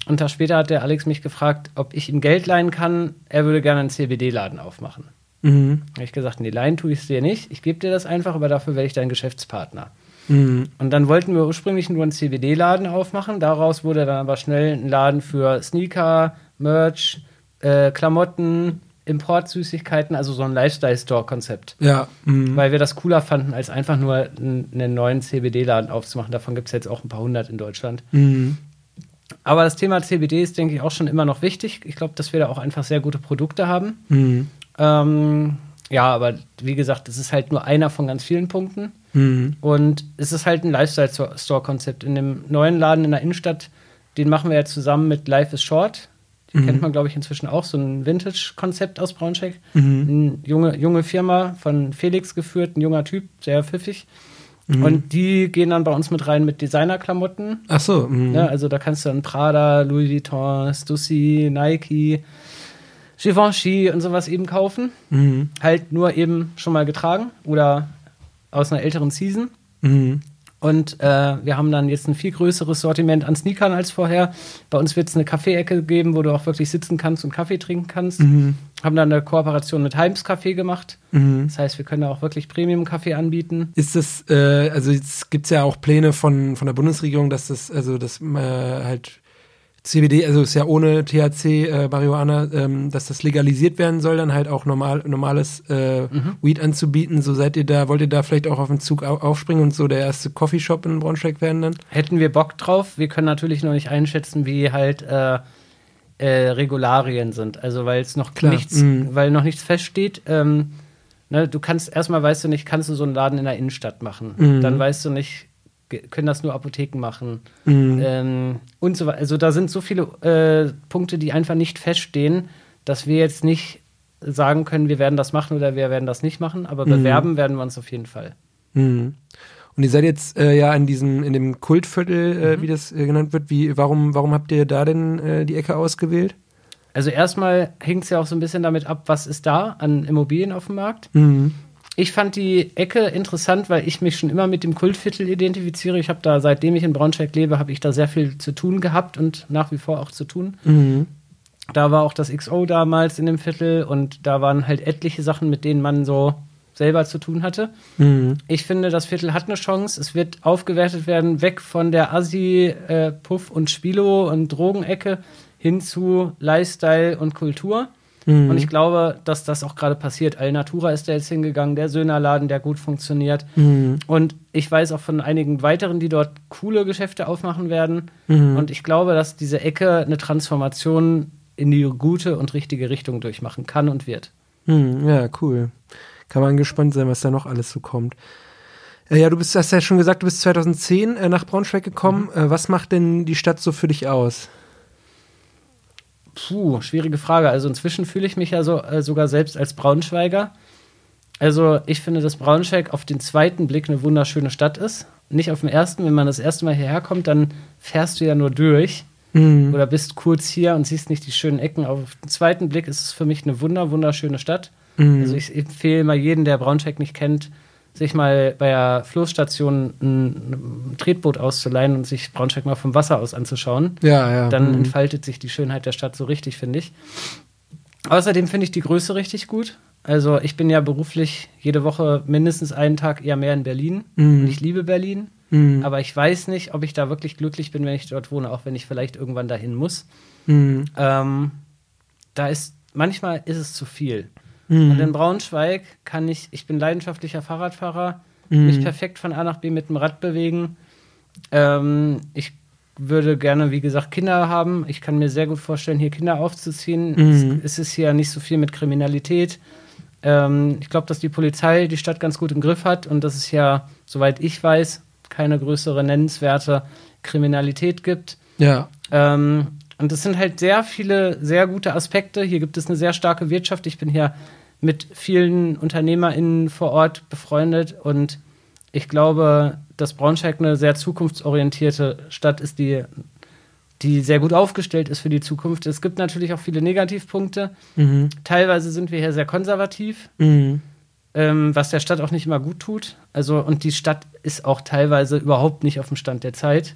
Und einen Tag später hat der Alex mich gefragt, ob ich ihm Geld leihen kann. Er würde gerne einen CBD-Laden aufmachen. Mhm. Da habe ich gesagt, nee, leihen tue ich es dir nicht. Ich gebe dir das einfach, aber dafür werde ich dein Geschäftspartner. Mhm. Und dann wollten wir ursprünglich nur einen CBD-Laden aufmachen. Daraus wurde dann aber schnell ein Laden für Sneaker, Merch, äh, Klamotten, Importsüßigkeiten, also so ein Lifestyle-Store-Konzept. Ja. Mhm. Weil wir das cooler fanden, als einfach nur einen neuen CBD-Laden aufzumachen. Davon gibt es jetzt auch ein paar hundert in Deutschland. Mhm. Aber das Thema CBD ist, denke ich, auch schon immer noch wichtig. Ich glaube, dass wir da auch einfach sehr gute Produkte haben. Mhm. Ähm, ja, aber wie gesagt, es ist halt nur einer von ganz vielen Punkten. Mhm. Und es ist halt ein Lifestyle-Store-Konzept. In dem neuen Laden in der Innenstadt, den machen wir ja zusammen mit Life is Short. Mhm. kennt man, glaube ich, inzwischen auch, so ein Vintage-Konzept aus Braunschweig. Mhm. Eine junge, junge Firma von Felix geführt, ein junger Typ, sehr pfiffig. Mhm. Und die gehen dann bei uns mit rein mit Designerklamotten. Ach so. Mhm. Ja, also da kannst du dann Prada, Louis Vuitton, Stussy, Nike, Givenchy und sowas eben kaufen. Mhm. Halt nur eben schon mal getragen oder aus einer älteren Season. Und äh, wir haben dann jetzt ein viel größeres Sortiment an Sneakern als vorher. Bei uns wird es eine Kaffeeecke geben, wo du auch wirklich sitzen kannst und Kaffee trinken kannst. Mhm. Haben dann eine Kooperation mit Heims Kaffee gemacht. Mhm. Das heißt, wir können da auch wirklich Premium-Kaffee anbieten. Ist das, äh, also jetzt gibt es ja auch Pläne von, von der Bundesregierung, dass das, also das äh, halt CBD, also ist ja ohne THC, äh, Marihuana, ähm, dass das legalisiert werden soll, dann halt auch normal, normales äh, Weed anzubieten. So seid ihr da, wollt ihr da vielleicht auch auf den Zug au aufspringen und so der erste Coffeeshop in Braunschweig werden dann? Hätten wir Bock drauf. Wir können natürlich noch nicht einschätzen, wie halt äh, äh, Regularien sind. Also weil es noch Klar, nichts, mhm. weil noch nichts feststeht. Ähm, ne, du kannst erstmal weißt du nicht, kannst du so einen Laden in der Innenstadt machen. Mhm. Dann weißt du nicht, können das nur Apotheken machen. Mhm. Ähm, und so weiter. Also da sind so viele äh, Punkte, die einfach nicht feststehen, dass wir jetzt nicht sagen können, wir werden das machen oder wir werden das nicht machen. Aber Mhm. bewerben werden wir uns auf jeden Fall. Mhm. Und ihr seid jetzt äh, ja in diesem, in dem Kultviertel, äh, wie das äh, genannt wird. Wie, warum, warum habt ihr da denn äh, die Ecke ausgewählt? Also erstmal hängt es ja auch so ein bisschen damit ab, was ist da an Immobilien auf dem Markt. Mhm. Ich fand die Ecke interessant, weil ich mich schon immer mit dem Kultviertel identifiziere. Ich habe da, seitdem ich in Braunschweig lebe, habe ich da sehr viel zu tun gehabt und nach wie vor auch zu tun. Mhm. Da war auch das XO damals in dem Viertel und da waren halt etliche Sachen, mit denen man so selber zu tun hatte. Mhm. Ich finde, das Viertel hat eine Chance. Es wird aufgewertet werden, weg von der Assi, äh, Puff und Spilo und Drogenecke hin zu Lifestyle und Kultur. Mhm. Und ich glaube, dass das auch gerade passiert. Alnatura ist da jetzt hingegangen, der Söhnerladen, der gut funktioniert. Mhm. Und ich weiß auch von einigen weiteren, die dort coole Geschäfte aufmachen werden. Mhm. Und ich glaube, dass diese Ecke eine Transformation in die gute und richtige Richtung durchmachen kann und wird. Hm, ja, cool. Kann man gespannt sein, was da noch alles so kommt. Äh, ja, du bist, hast ja schon gesagt, du bist 2010 äh, nach Braunschweig gekommen. Äh, was macht denn die Stadt so für dich aus? Puh, schwierige Frage. Also inzwischen fühle ich mich ja so, äh, sogar selbst als Braunschweiger. Also ich finde, dass Braunschweig auf den zweiten Blick eine wunderschöne Stadt ist. Nicht auf den ersten. Wenn man das erste Mal hierher kommt, dann fährst du ja nur durch Mhm. oder bist kurz hier und siehst nicht die schönen Ecken. Auf den zweiten Blick ist es für mich eine wunder, wunderschöne Stadt. Mhm. Also ich empfehle mal jeden, der Braunschweig nicht kennt, sich mal bei der Floßstation ein, ein Tretboot auszuleihen und sich Braunschweig mal vom Wasser aus anzuschauen ja, ja. dann mhm. entfaltet sich die Schönheit der Stadt so richtig, finde ich. Außerdem finde ich die Größe richtig gut. Also ich bin ja beruflich jede Woche mindestens einen Tag eher mehr in Berlin. Mhm. Und ich liebe Berlin. Mhm. Aber ich weiß nicht, ob ich da wirklich glücklich bin, wenn ich dort wohne, auch wenn ich vielleicht irgendwann dahin muss. Mhm. Ähm, da ist, manchmal ist es zu viel. Mhm. Und in Braunschweig kann ich, ich bin leidenschaftlicher Fahrradfahrer, Mhm. mich perfekt von A nach B mit dem Rad bewegen. Ähm, ich würde gerne, wie gesagt, Kinder haben. Ich kann mir sehr gut vorstellen, hier Kinder aufzuziehen. Mhm. Es, es ist hier nicht so viel mit Kriminalität. Ähm, ich glaube, dass die Polizei die Stadt ganz gut im Griff hat und dass es ja, soweit ich weiß, keine größere nennenswerte Kriminalität gibt. Ja. Ähm, und das sind halt sehr viele sehr gute Aspekte. Hier gibt es eine sehr starke Wirtschaft. Ich bin hier mit vielen UnternehmerInnen vor Ort befreundet und ich glaube, dass Braunschweig eine sehr zukunftsorientierte Stadt ist, die, die sehr gut aufgestellt ist für die Zukunft. Es gibt natürlich auch viele Negativpunkte. Mhm. Teilweise sind wir hier sehr konservativ, Mhm. ähm, was der Stadt auch nicht immer gut tut. Also, und die Stadt ist auch teilweise überhaupt nicht auf dem Stand der Zeit.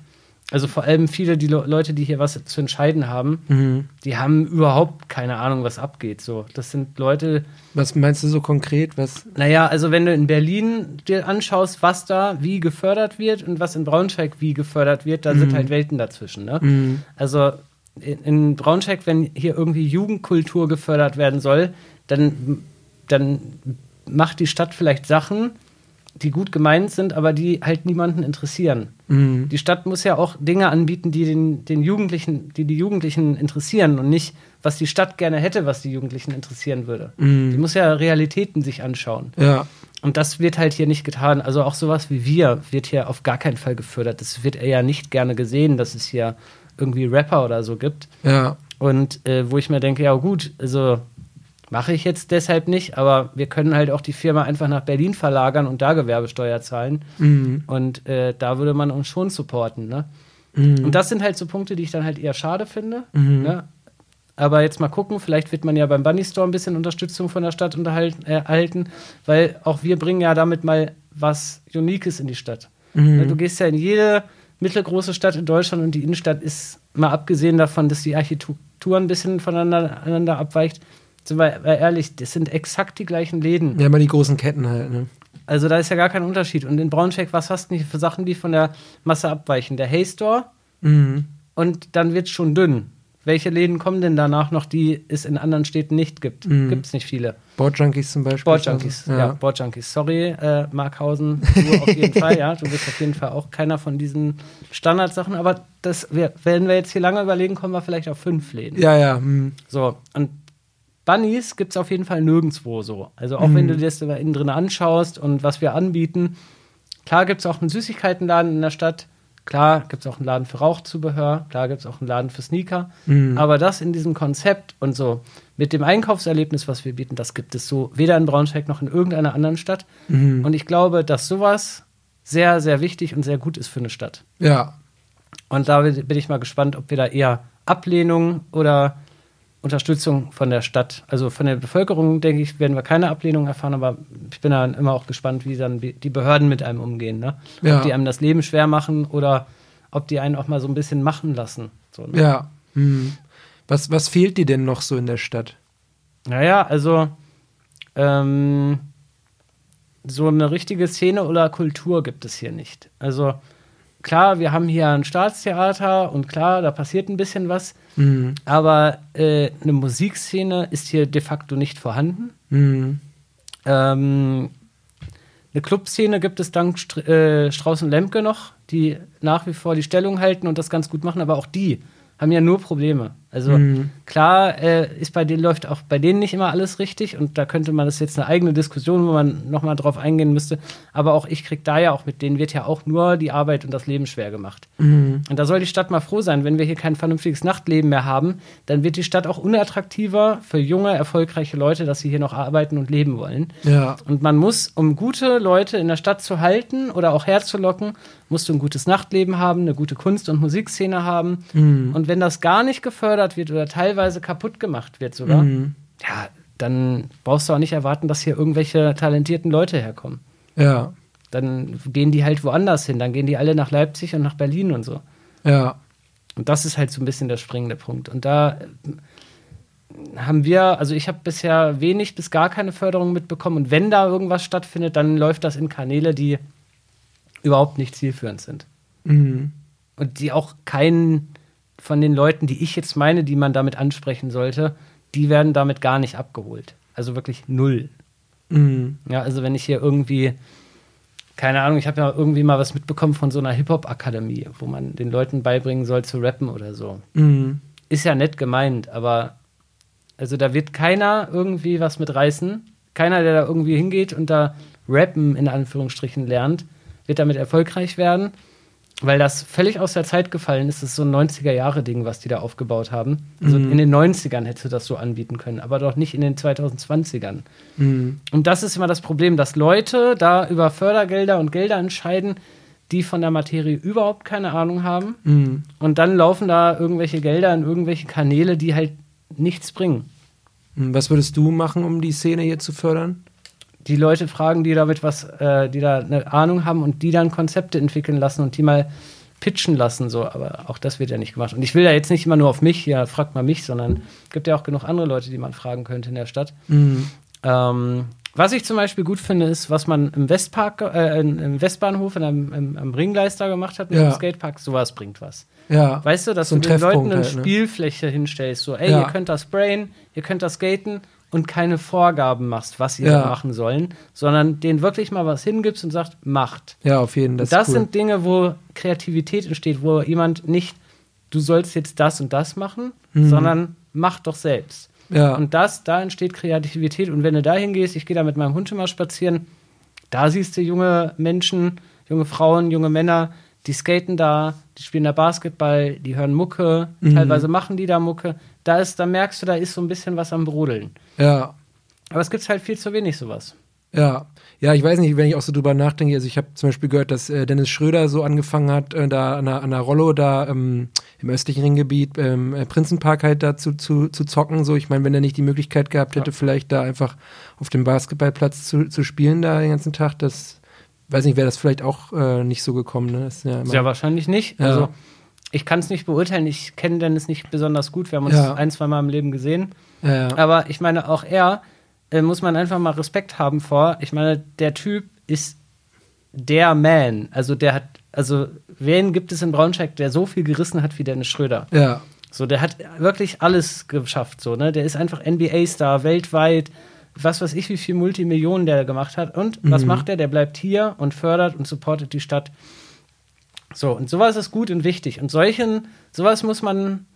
Also vor allem viele die Le Leute, die hier was zu entscheiden haben, Mhm. die haben überhaupt keine Ahnung, was abgeht. So, das sind Leute, Was meinst du so konkret? Was? naja, also wenn du in Berlin dir anschaust, was da wie gefördert wird und was in Braunschweig wie gefördert wird, da sind halt Welten dazwischen. Ne? Mhm. Also in, in Braunschweig, wenn hier irgendwie Jugendkultur gefördert werden soll, dann, dann macht die Stadt vielleicht Sachen, die gut gemeint sind, aber die halt niemanden interessieren. Mhm. Die Stadt muss ja auch Dinge anbieten, die den, den Jugendlichen, die die Jugendlichen interessieren und nicht, was die Stadt gerne hätte, was die Jugendlichen interessieren würde. Mhm. Die muss ja Realitäten sich anschauen. Ja. Und das wird halt hier nicht getan. Also auch sowas wie wir wird hier auf gar keinen Fall gefördert. Das wird eher nicht gerne gesehen, dass es hier irgendwie Rapper oder so gibt. Ja. Und äh, wo ich mir denke, ja gut, also mache ich jetzt deshalb nicht, aber wir können halt auch die Firma einfach nach Berlin verlagern und da Gewerbesteuer zahlen. Mhm. Und äh, da würde man uns schon supporten. Ne? Mhm. Und das sind halt so Punkte, die ich dann halt eher schade finde. Mhm. Ne? Aber jetzt mal gucken, vielleicht wird man ja beim Bunny Store ein bisschen Unterstützung von der Stadt unterhalten, äh, erhalten, weil auch wir bringen ja damit mal was Uniques in die Stadt. Mhm. Ne, Du gehst ja in jede mittelgroße Stadt in Deutschland und die Innenstadt ist, mal abgesehen davon, dass die Architektur ein bisschen voneinander einander abweicht, sind wir ehrlich, das sind exakt die gleichen Läden. Ja, immer die großen Ketten halt, ne? Also da ist ja gar kein Unterschied. Und in Braunschweig, was hast du nicht für Sachen, die von der Masse abweichen? Der Hay Store Mhm. und dann wird es schon dünn. Welche Läden kommen denn danach noch, die es in anderen Städten nicht gibt? Mhm. Gibt es nicht viele. Boardjunkies zum Beispiel. Boardjunkies, Also, ja, Boardjunkies. Sorry, äh, Markhausen, du auf jeden Fall, ja. Du bist auf jeden Fall auch keiner von diesen Standardsachen, aber das, wir, wenn wir jetzt hier lange überlegen, kommen wir vielleicht auf fünf Läden. Ja, ja. Mhm. So, und Bunnies gibt es auf jeden Fall nirgendwo so. Also auch Mhm. wenn du dir das da innen drin anschaust und was wir anbieten, klar gibt es auch einen Süßigkeitenladen in der Stadt, klar gibt es auch einen Laden für Rauchzubehör, klar gibt es auch einen Laden für Sneaker, Mhm. aber das in diesem Konzept und so mit dem Einkaufserlebnis, was wir bieten, das gibt es so weder in Braunschweig noch in irgendeiner anderen Stadt. Mhm. Und ich glaube, dass sowas sehr, sehr wichtig und sehr gut ist für eine Stadt. Ja. Und da bin ich mal gespannt, ob wir da eher Ablehnung oder Unterstützung von der Stadt, also von der Bevölkerung, denke ich, werden wir keine Ablehnung erfahren, aber ich bin dann immer auch gespannt, wie dann die Behörden mit einem umgehen. Ne? Ja. Ob die einem das Leben schwer machen oder ob die einen auch mal so ein bisschen machen lassen. So, ne? Ja. Mhm. Was, was fehlt dir denn noch so in der Stadt? Naja, also ähm, so eine richtige Szene oder Kultur gibt es hier nicht. Also klar, wir haben hier ein Staatstheater und klar, da passiert ein bisschen was, Mhm. aber äh, eine Musikszene ist hier de facto nicht vorhanden. Mhm. Ähm, eine Clubszene gibt es dank Str äh, Strauß und Lemke noch, die nach wie vor die Stellung halten und das ganz gut machen, aber auch die haben ja nur Probleme. Also Mhm. klar äh, ist bei denen läuft auch bei denen nicht immer alles richtig und da könnte man das jetzt eine eigene Diskussion, wo man noch mal drauf eingehen müsste. Aber auch ich krieg da ja auch mit denen wird ja auch nur die Arbeit und das Leben schwer gemacht. Mhm. Und da soll die Stadt mal froh sein, wenn wir hier kein vernünftiges Nachtleben mehr haben, dann wird die Stadt auch unattraktiver für junge, erfolgreiche Leute, dass sie hier noch arbeiten und leben wollen. Ja. Und man muss, um gute Leute in der Stadt zu halten oder auch herzulocken, musst du ein gutes Nachtleben haben, eine gute Kunst- und Musikszene haben. Mhm. Und wenn das gar nicht gefördert wird oder teilweise kaputt gemacht wird sogar, Mhm. ja, dann brauchst du auch nicht erwarten, dass hier irgendwelche talentierten Leute herkommen. Ja. Dann gehen die halt woanders hin. Dann gehen die alle nach Leipzig und nach Berlin und so. Ja. Und das ist halt so ein bisschen der springende Punkt. Und da äh, haben wir, also ich habe bisher wenig bis gar keine Förderung mitbekommen. Und wenn da irgendwas stattfindet, dann läuft das in Kanäle, die überhaupt nicht zielführend sind. Mhm. Und die auch keinen von den Leuten, die ich jetzt meine, die man damit ansprechen sollte, die werden damit gar nicht abgeholt. Also wirklich null. Mhm. Ja, also wenn ich hier irgendwie keine Ahnung, ich habe ja irgendwie mal was mitbekommen von so einer Hip-Hop-Akademie, wo man den Leuten beibringen soll zu rappen oder so. Mhm. Ist ja nett gemeint, aber also da wird keiner irgendwie was mit reißen. Keiner, der da irgendwie hingeht und da rappen in Anführungsstrichen lernt, wird damit erfolgreich werden, weil das völlig aus der Zeit gefallen ist. Das ist so ein 90er-Jahre-Ding, was die da aufgebaut haben. Also Mhm. in den 90ern hättest du das so anbieten können, aber doch nicht in den 2020ern. Mhm. Und das ist immer das Problem, dass Leute da über Fördergelder und Gelder entscheiden, die von der Materie überhaupt keine Ahnung haben. Mhm. Und dann laufen da irgendwelche Gelder in irgendwelche Kanäle, die halt nichts bringen. Mhm. Was würdest du machen, um die Szene hier zu fördern? Die Leute fragen, die damit was, äh, die da eine Ahnung haben und die dann Konzepte entwickeln lassen und die mal pitchen lassen, so, aber auch das wird ja nicht gemacht. Und ich will ja jetzt nicht immer nur auf mich, ja, fragt mal mich, sondern es gibt ja auch genug andere Leute, die man fragen könnte in der Stadt. Mhm. Ähm, was ich zum Beispiel gut finde, ist, was man im Westpark, äh, im Westbahnhof, in einem, im, am Ringleister gemacht hat mit Ja. dem Skatepark, sowas bringt was. Ja. Weißt du, dass So du den Leuten Treffpunkt eine halt, ne? Spielfläche hinstellst, so, ey, Ja. ihr könnt das sprayen, ihr könnt das skaten und keine Vorgaben machst, was sie Ja. da machen sollen, sondern denen wirklich mal was hingibst und sagt, macht. Ja, auf jeden Fall. Das, das cool. sind Dinge, wo Kreativität entsteht, wo jemand nicht, du sollst jetzt das und das machen, Mhm. sondern mach doch selbst. ja. Und das, da entsteht Kreativität. Und wenn du da hingehst, ich gehe da mit meinem Hund immer spazieren, da siehst du junge Menschen, junge Frauen, junge Männer, die skaten da, die spielen da Basketball, die hören Mucke, Mhm. teilweise machen die da Mucke. Da ist, da merkst du, da ist so ein bisschen was am Brodeln. ja. Aber es gibt halt viel zu wenig sowas. Ja, ja, ich weiß nicht, wenn ich auch so drüber nachdenke, also ich habe zum Beispiel gehört, dass äh, Dennis Schröder so angefangen hat, äh, da an der, an der Rollo da ähm, im östlichen Ringgebiet, ähm, äh, Prinzenpark halt da zu, zu, zu zocken, so. Ich meine, wenn er nicht die Möglichkeit gehabt hätte, Ja. vielleicht da einfach auf dem Basketballplatz zu, zu spielen da den ganzen Tag, das, weiß nicht, wäre das vielleicht auch äh, nicht so gekommen, ne? Ja, Sehr wahrscheinlich nicht. Ja. Also, ich kann es nicht beurteilen. Ich kenne Dennis nicht besonders gut. Wir haben uns Ja. ein, zwei Mal im Leben gesehen. ja. Aber ich meine, auch er äh, muss man einfach mal Respekt haben vor. Ich meine, der Typ ist der Man. Also der hat, also wen gibt es in Braunschweig, der so viel gerissen hat wie Dennis Schröder? ja, So, der hat wirklich alles geschafft. So, ne? Der ist einfach NBA-Star weltweit. Was weiß ich, wie viel Multimillionen der gemacht hat. Und was Mhm. macht er? Der bleibt hier und fördert und supportet die Stadt. So, und sowas ist gut und wichtig. Und solchen, sowas muss man,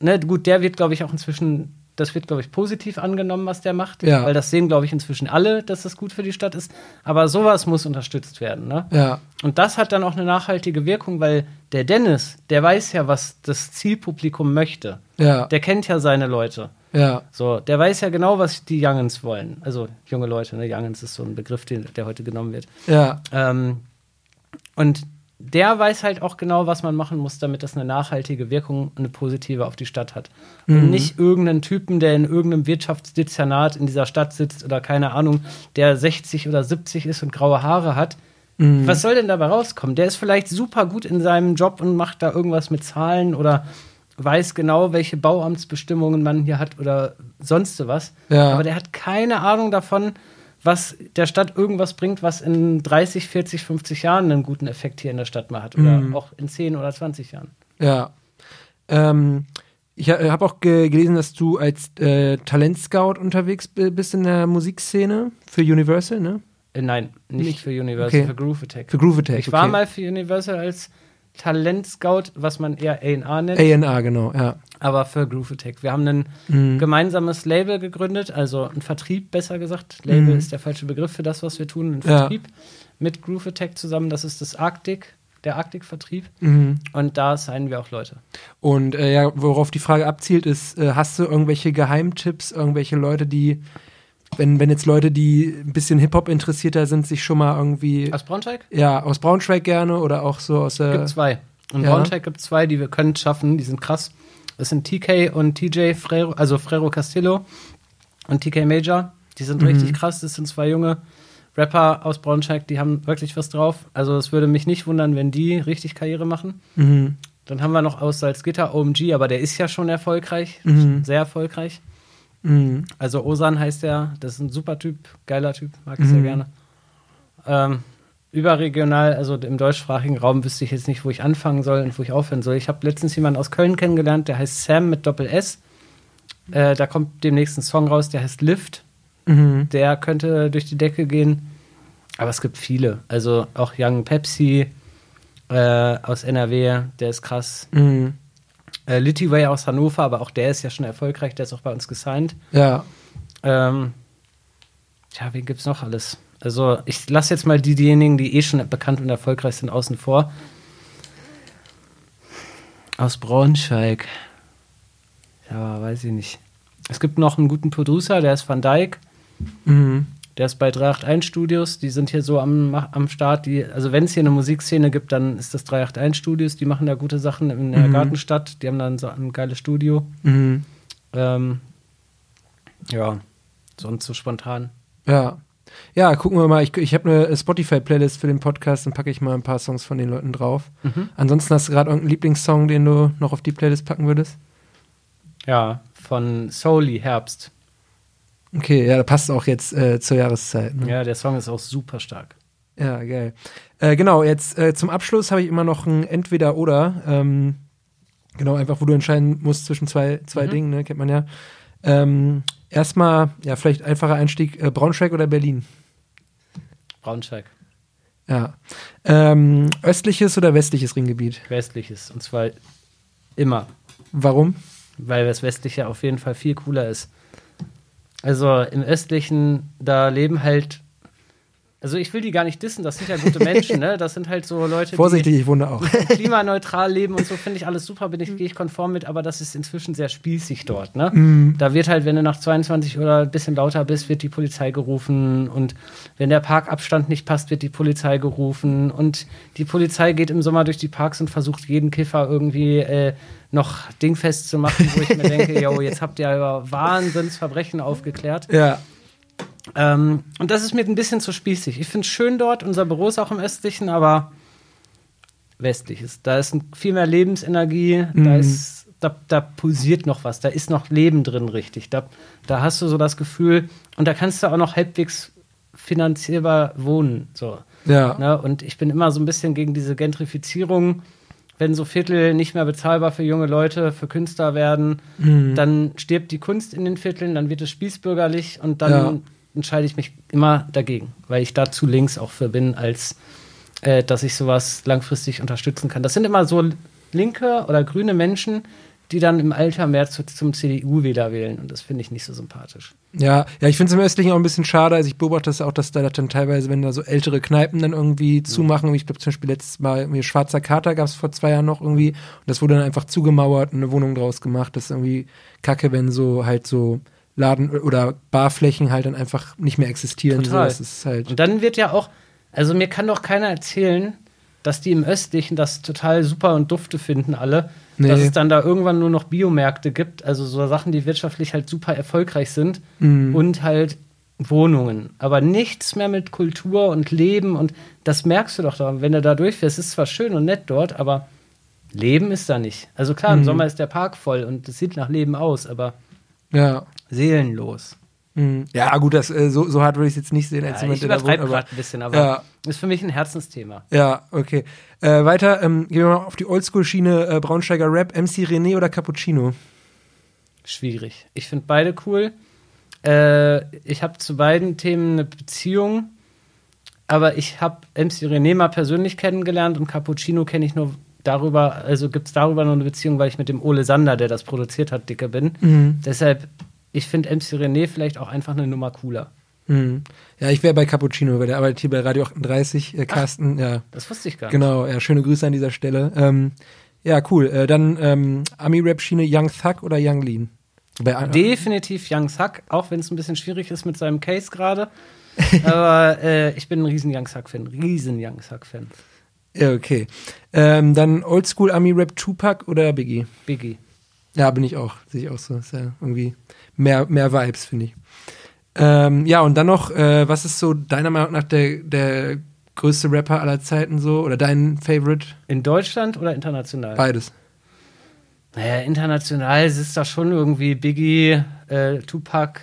ne, gut, der wird, glaube ich, auch inzwischen, das wird, glaube ich, positiv angenommen, was der macht. Ja. Weil das sehen, glaube ich, inzwischen alle, dass das gut für die Stadt ist. Aber sowas muss unterstützt werden, ne? ja, Und das hat dann auch eine nachhaltige Wirkung, weil der Dennis, der weiß ja, was das Zielpublikum möchte. ja, Der kennt ja seine Leute. ja, So, der weiß ja genau, was die Youngens wollen. Also junge Leute, ne? Youngens ist so ein Begriff, den, der heute genommen wird. ja, Ähm, und der weiß halt auch genau, was man machen muss, damit das eine nachhaltige Wirkung, eine positive auf die Stadt hat. Und Mhm. nicht irgendeinen Typen, der in irgendeinem Wirtschaftsdezernat in dieser Stadt sitzt oder keine Ahnung, der 60 oder 70 ist und graue Haare hat. Mhm. Was soll denn dabei rauskommen? Der ist vielleicht super gut in seinem Job und macht da irgendwas mit Zahlen oder weiß genau, welche Bauamtsbestimmungen man hier hat oder sonst was. Ja. Aber der hat keine Ahnung davon, was der Stadt irgendwas bringt, was in 30, 40, 50 Jahren einen guten Effekt hier in der Stadt mal hat. Oder Mhm. auch in 10 oder 20 Jahren. Ja. Ähm, ich ha- habe auch ge gelesen, dass du als äh, Talentscout unterwegs bi- bist in der Musikszene für Universal, ne? Äh, nein, nicht, Nicht- für Universal, okay. für Groove Attack. Für Groove Attack. ich war okay. mal für Universal als Talentscout, was man eher A&R nennt. A&A, genau, ja. aber für Groove Attack. Wir haben ein Mhm. gemeinsames Label gegründet, also ein Vertrieb, besser gesagt. Label Mhm. ist der falsche Begriff für das, was wir tun. Ein Ja. Vertrieb mit Groove Attack zusammen. Das ist das Arktik, der Arktik-Vertrieb. Mhm. Und da signen wir auch Leute. Und äh, ja, worauf die Frage abzielt, ist, äh, hast du irgendwelche Geheimtipps, irgendwelche Leute, die, wenn, wenn jetzt Leute, die ein bisschen Hip-Hop interessierter sind, sich schon mal irgendwie, Aus Braunschweig? ja, aus Braunschweig gerne oder auch so aus der. Gibt zwei. In ja. Braunschweig gibt es zwei, die wir können schaffen, die sind krass. Das sind TK und TJ Frero, also Frero Castillo und TK Major. Die sind Mhm. richtig krass. Das sind zwei junge Rapper aus Braunschweig, die haben wirklich was drauf. Also es würde mich nicht wundern, wenn die richtig Karriere machen. Mhm. Dann haben wir noch aus Salzgitter OMG, aber der ist ja schon erfolgreich, Mhm. sehr erfolgreich. Mhm. Also Osan heißt der, das ist ein super Typ, geiler Typ, mag ich sehr Mhm. gerne. Ähm, überregional, also im deutschsprachigen Raum wüsste ich jetzt nicht, wo ich anfangen soll und wo ich aufhören soll. Ich habe letztens jemanden aus Köln kennengelernt, der heißt Sam mit Doppel S. Äh, da kommt demnächst ein Song raus, der heißt Lift. Mhm. Der könnte durch die Decke gehen. Aber es gibt viele. Also auch Young Pepsi äh, aus NRW, der ist krass. Mhm. Äh, Litty aus Hannover, aber auch der ist ja schon erfolgreich, der ist auch bei uns gesigned. Ja. Ähm, tja, wen gibt's noch alles? Also ich lasse jetzt mal die, diejenigen, die eh schon bekannt und erfolgreich sind, außen vor. Aus Braunschweig. Ja, weiß ich nicht. Es gibt noch einen guten Producer, der ist Van Dyke. Mhm. Der ist bei 381 Studios. Die sind hier so am, am Start. Die, also wenn es hier eine Musikszene gibt, dann ist das 381 Studios. Die machen da gute Sachen in der Mhm. Gartenstadt. Die haben dann so ein geiles Studio. Mhm. Ähm, ja, sonst so spontan. Ja. Ja, gucken wir mal. Ich, ich habe eine Spotify-Playlist für den Podcast, dann packe ich mal ein paar Songs von den Leuten drauf. Mhm. Ansonsten hast du gerade irgendeinen Lieblingssong, den du noch auf die Playlist packen würdest? Ja, von Soli Herbst. Okay, ja, da passt auch jetzt äh, zur Jahreszeit. Ne? Ja, der Song ist auch super stark. Ja, geil. Äh, genau, jetzt äh, zum Abschluss habe ich immer noch ein Entweder-Oder. Ähm, genau, einfach, wo du entscheiden musst zwischen zwei, zwei Mhm. Dingen, ne, kennt man ja. Ähm, erstmal, ja, vielleicht einfacher Einstieg, äh, Braunschweig oder Berlin? Braunschweig, Ja. Ähm, östliches oder westliches Ringgebiet? westliches. Und zwar immer. Warum? weil das westliche auf jeden Fall viel cooler ist. Also im östlichen, da leben halt, also ich will die gar nicht dissen, das sind ja gute Menschen, ne? Das sind halt so Leute, Vorsichtig, ich wundere auch. die klimaneutral leben und so finde ich alles super, bin ich, gehe ich konform mit, aber das ist inzwischen sehr spießig dort, ne? Mhm. Da wird halt, wenn du nach 22 oder ein bisschen lauter bist, wird die Polizei gerufen und wenn der Parkabstand nicht passt, wird die Polizei gerufen und die Polizei geht im Sommer durch die Parks und versucht jeden Kiffer irgendwie äh, noch dingfest zu machen, wo ich mir denke, yo, jetzt habt ihr über Wahnsinnsverbrechen aufgeklärt. Ja. Ähm, und das ist mir ein bisschen zu spießig. Ich finde es schön dort, unser Büro ist auch im östlichen, aber westliches. Da ist viel mehr Lebensenergie, da Mhm. ist, da, da pulsiert noch was, da ist noch Leben drin, richtig. Da, da hast du so das Gefühl, und da kannst du auch noch halbwegs finanzierbar wohnen. So. Ja. Ne? Und ich bin immer so ein bisschen gegen diese Gentrifizierung. Wenn so Viertel nicht mehr bezahlbar für junge Leute, für Künstler werden, Mhm. dann stirbt die Kunst in den Vierteln, dann wird es spießbürgerlich und dann Ja. Entscheide ich mich immer dagegen, weil ich da zu links auch für bin, als äh, dass ich sowas langfristig unterstützen kann. Das sind immer so linke oder grüne Menschen, die dann im Alter mehr zu, zum CDU-Wähler wählen und das finde ich nicht so sympathisch. Ja, ja, ich finde es im Östlichen auch ein bisschen schade. Also ich beobachte das auch, dass da dann teilweise, wenn da so ältere Kneipen dann irgendwie zumachen, wie ich glaube zum Beispiel letztes Mal mir Schwarzer Kater gab es vor zwei Jahren noch irgendwie und das wurde dann einfach zugemauert und eine Wohnung draus gemacht. Das ist irgendwie kacke, wenn so halt so Laden oder Barflächen halt dann einfach nicht mehr existieren. Total. So, ist halt. Und dann wird ja auch, also mir kann doch keiner erzählen, dass die im Östlichen das total super und dufte finden alle, Nee. dass es dann da irgendwann nur noch Biomärkte gibt, also so Sachen, die wirtschaftlich halt super erfolgreich sind Mhm. und halt Wohnungen, aber nichts mehr mit Kultur und Leben und das merkst du doch da, wenn du da durchfährst, ist zwar schön und nett dort, aber Leben ist da nicht. Also klar, im Mhm. Sommer ist der Park voll und es sieht nach Leben aus, aber ja. seelenlos. Mhm. Ja, gut, das, äh, so, so hart würde ich es jetzt nicht sehen als Ja, jemand, ich übertreibe gerade ein bisschen, aber Ja. ist für mich ein Herzensthema. Ja, okay. Äh, weiter, ähm, gehen wir mal auf die Oldschool-Schiene äh, Braunsteiger Rap, MC René oder Cappuccino? Schwierig. Ich finde beide cool. Äh, ich habe zu beiden Themen eine Beziehung, aber ich habe MC René mal persönlich kennengelernt und Cappuccino kenne ich nur darüber, also gibt es darüber noch eine Beziehung, weil ich mit dem Ole Sander, der das produziert hat, dicke bin. Mhm. Deshalb, ich finde MC René vielleicht auch einfach eine Nummer cooler. Mhm. Ja, ich wäre bei Cappuccino, weil der arbeitet hier bei Radio 38, äh, Carsten, ja, Das wusste ich gar nicht. genau, ja, schöne Grüße an dieser Stelle. Ähm, ja, cool. Äh, dann ähm, Ami-Rap-Schiene Young Thug oder Young Lean? Bei, Definitiv Young Thug, auch wenn es ein bisschen schwierig ist mit seinem Case gerade. Aber äh, ich bin ein riesen Young Thug-Fan, riesen Young Thug-Fan. Ja, okay. Ähm, dann Oldschool Ami-Rap Tupac oder Biggie? Biggie. Ja, bin ich auch. Sehe ich auch so. Ist ja irgendwie mehr, mehr Vibes, finde ich. Ähm, ja, und dann noch, äh, was ist so deiner Meinung nach der, der größte Rapper aller Zeiten so? Oder dein Favorite? In Deutschland oder international? Beides. Naja, international ist da schon irgendwie Biggie, äh, Tupac,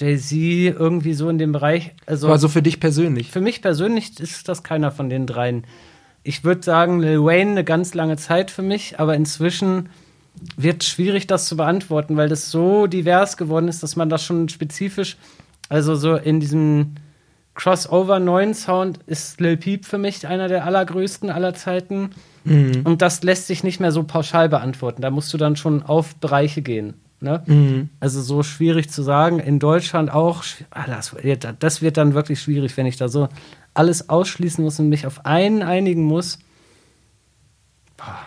Jay-Z, irgendwie so in dem Bereich. Also Aber so für dich persönlich. für mich persönlich ist das keiner von den dreien. Ich würde sagen, Lil Wayne eine ganz lange Zeit für mich, aber inzwischen wird schwierig, das zu beantworten, weil das so divers geworden ist, dass man das schon spezifisch, also so in diesem Crossover neuen Sound ist Lil Peep für mich einer der allergrößten aller Zeiten. Mhm. Und das lässt sich nicht mehr so pauschal beantworten. Da musst du dann schon auf Bereiche gehen. Ne? Mhm. Also so schwierig zu sagen. In Deutschland auch. Ah, das, wird- das wird dann wirklich schwierig, wenn ich da so alles ausschließen muss und mich auf einen einigen muss. Boah.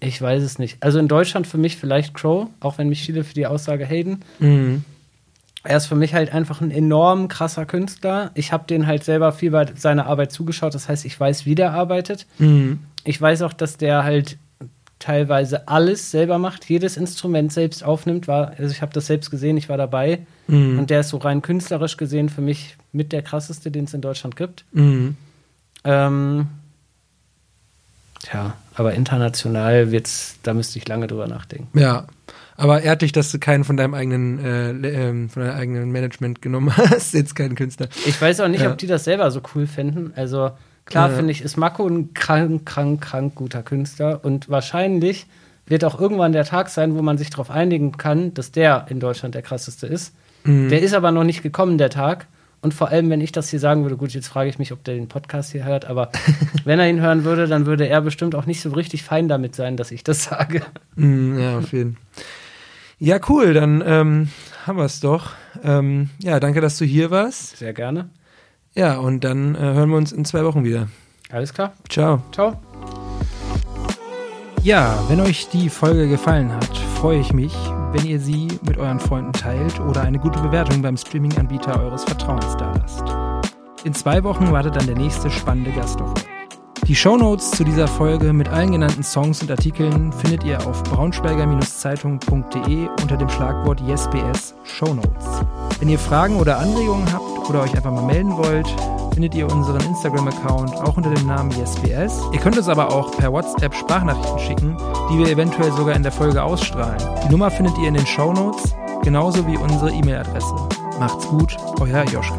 Ich weiß es nicht. Also in Deutschland für mich vielleicht Crow, auch wenn mich viele für die Aussage haten. Mhm. Er ist für mich halt einfach ein enorm krasser Künstler. Ich habe den halt selber viel bei seiner Arbeit zugeschaut. Das heißt, ich weiß, wie der arbeitet. Mhm. Ich weiß auch, dass der halt teilweise alles selber macht, jedes Instrument selbst aufnimmt. War, also ich habe das selbst gesehen, ich war dabei. Mhm. Und der ist so rein künstlerisch gesehen für mich mit der krasseste, den es in Deutschland gibt. Mhm. Ähm, tja, aber international wird's, da müsste ich lange drüber nachdenken. Ja. Aber ehrt dich, dass du keinen von deinem eigenen, äh, ähm, von deinem eigenen Management genommen hast, jetzt keinen Künstler. Ich weiß auch nicht, Ja. ob die das selber so cool finden. Also klar Ja. finde ich, ist Mako ein krank, krank, krank guter Künstler und wahrscheinlich wird auch irgendwann der Tag sein, wo man sich darauf einigen kann, dass der in Deutschland der krasseste ist. Mhm. Der ist aber noch nicht gekommen, der Tag. Und vor allem, wenn ich das hier sagen würde, gut, jetzt frage ich mich, ob der den Podcast hier hört, aber wenn er ihn hören würde, dann würde er bestimmt auch nicht so richtig fein damit sein, dass ich das sage. Mm, ja, auf jeden Fall. Ja, cool, dann ähm, haben wir es doch. Ähm, ja, danke, dass du hier warst. Sehr gerne. Ja, und dann äh, hören wir uns in zwei Wochen wieder. Alles klar. Ciao. Ciao. Ja, wenn euch die Folge gefallen hat, freue ich mich, wenn ihr sie mit euren Freunden teilt oder eine gute Bewertung beim Streaming-Anbieter eures Vertrauens dalasst. In zwei Wochen wartet dann der nächste spannende Gast auf euch. Die Shownotes zu dieser Folge mit allen genannten Songs und Artikeln findet ihr auf braunschweiger-zeitung.de unter dem Schlagwort YesBS Shownotes. Wenn ihr Fragen oder Anregungen habt oder euch einfach mal melden wollt, findet ihr unseren Instagram-Account auch unter dem Namen YesBS. Ihr könnt uns aber auch per WhatsApp Sprachnachrichten schicken, die wir eventuell sogar in der Folge ausstrahlen. Die Nummer findet ihr in den Shownotes, genauso wie unsere E-Mail-Adresse. Macht's gut, euer Joschka.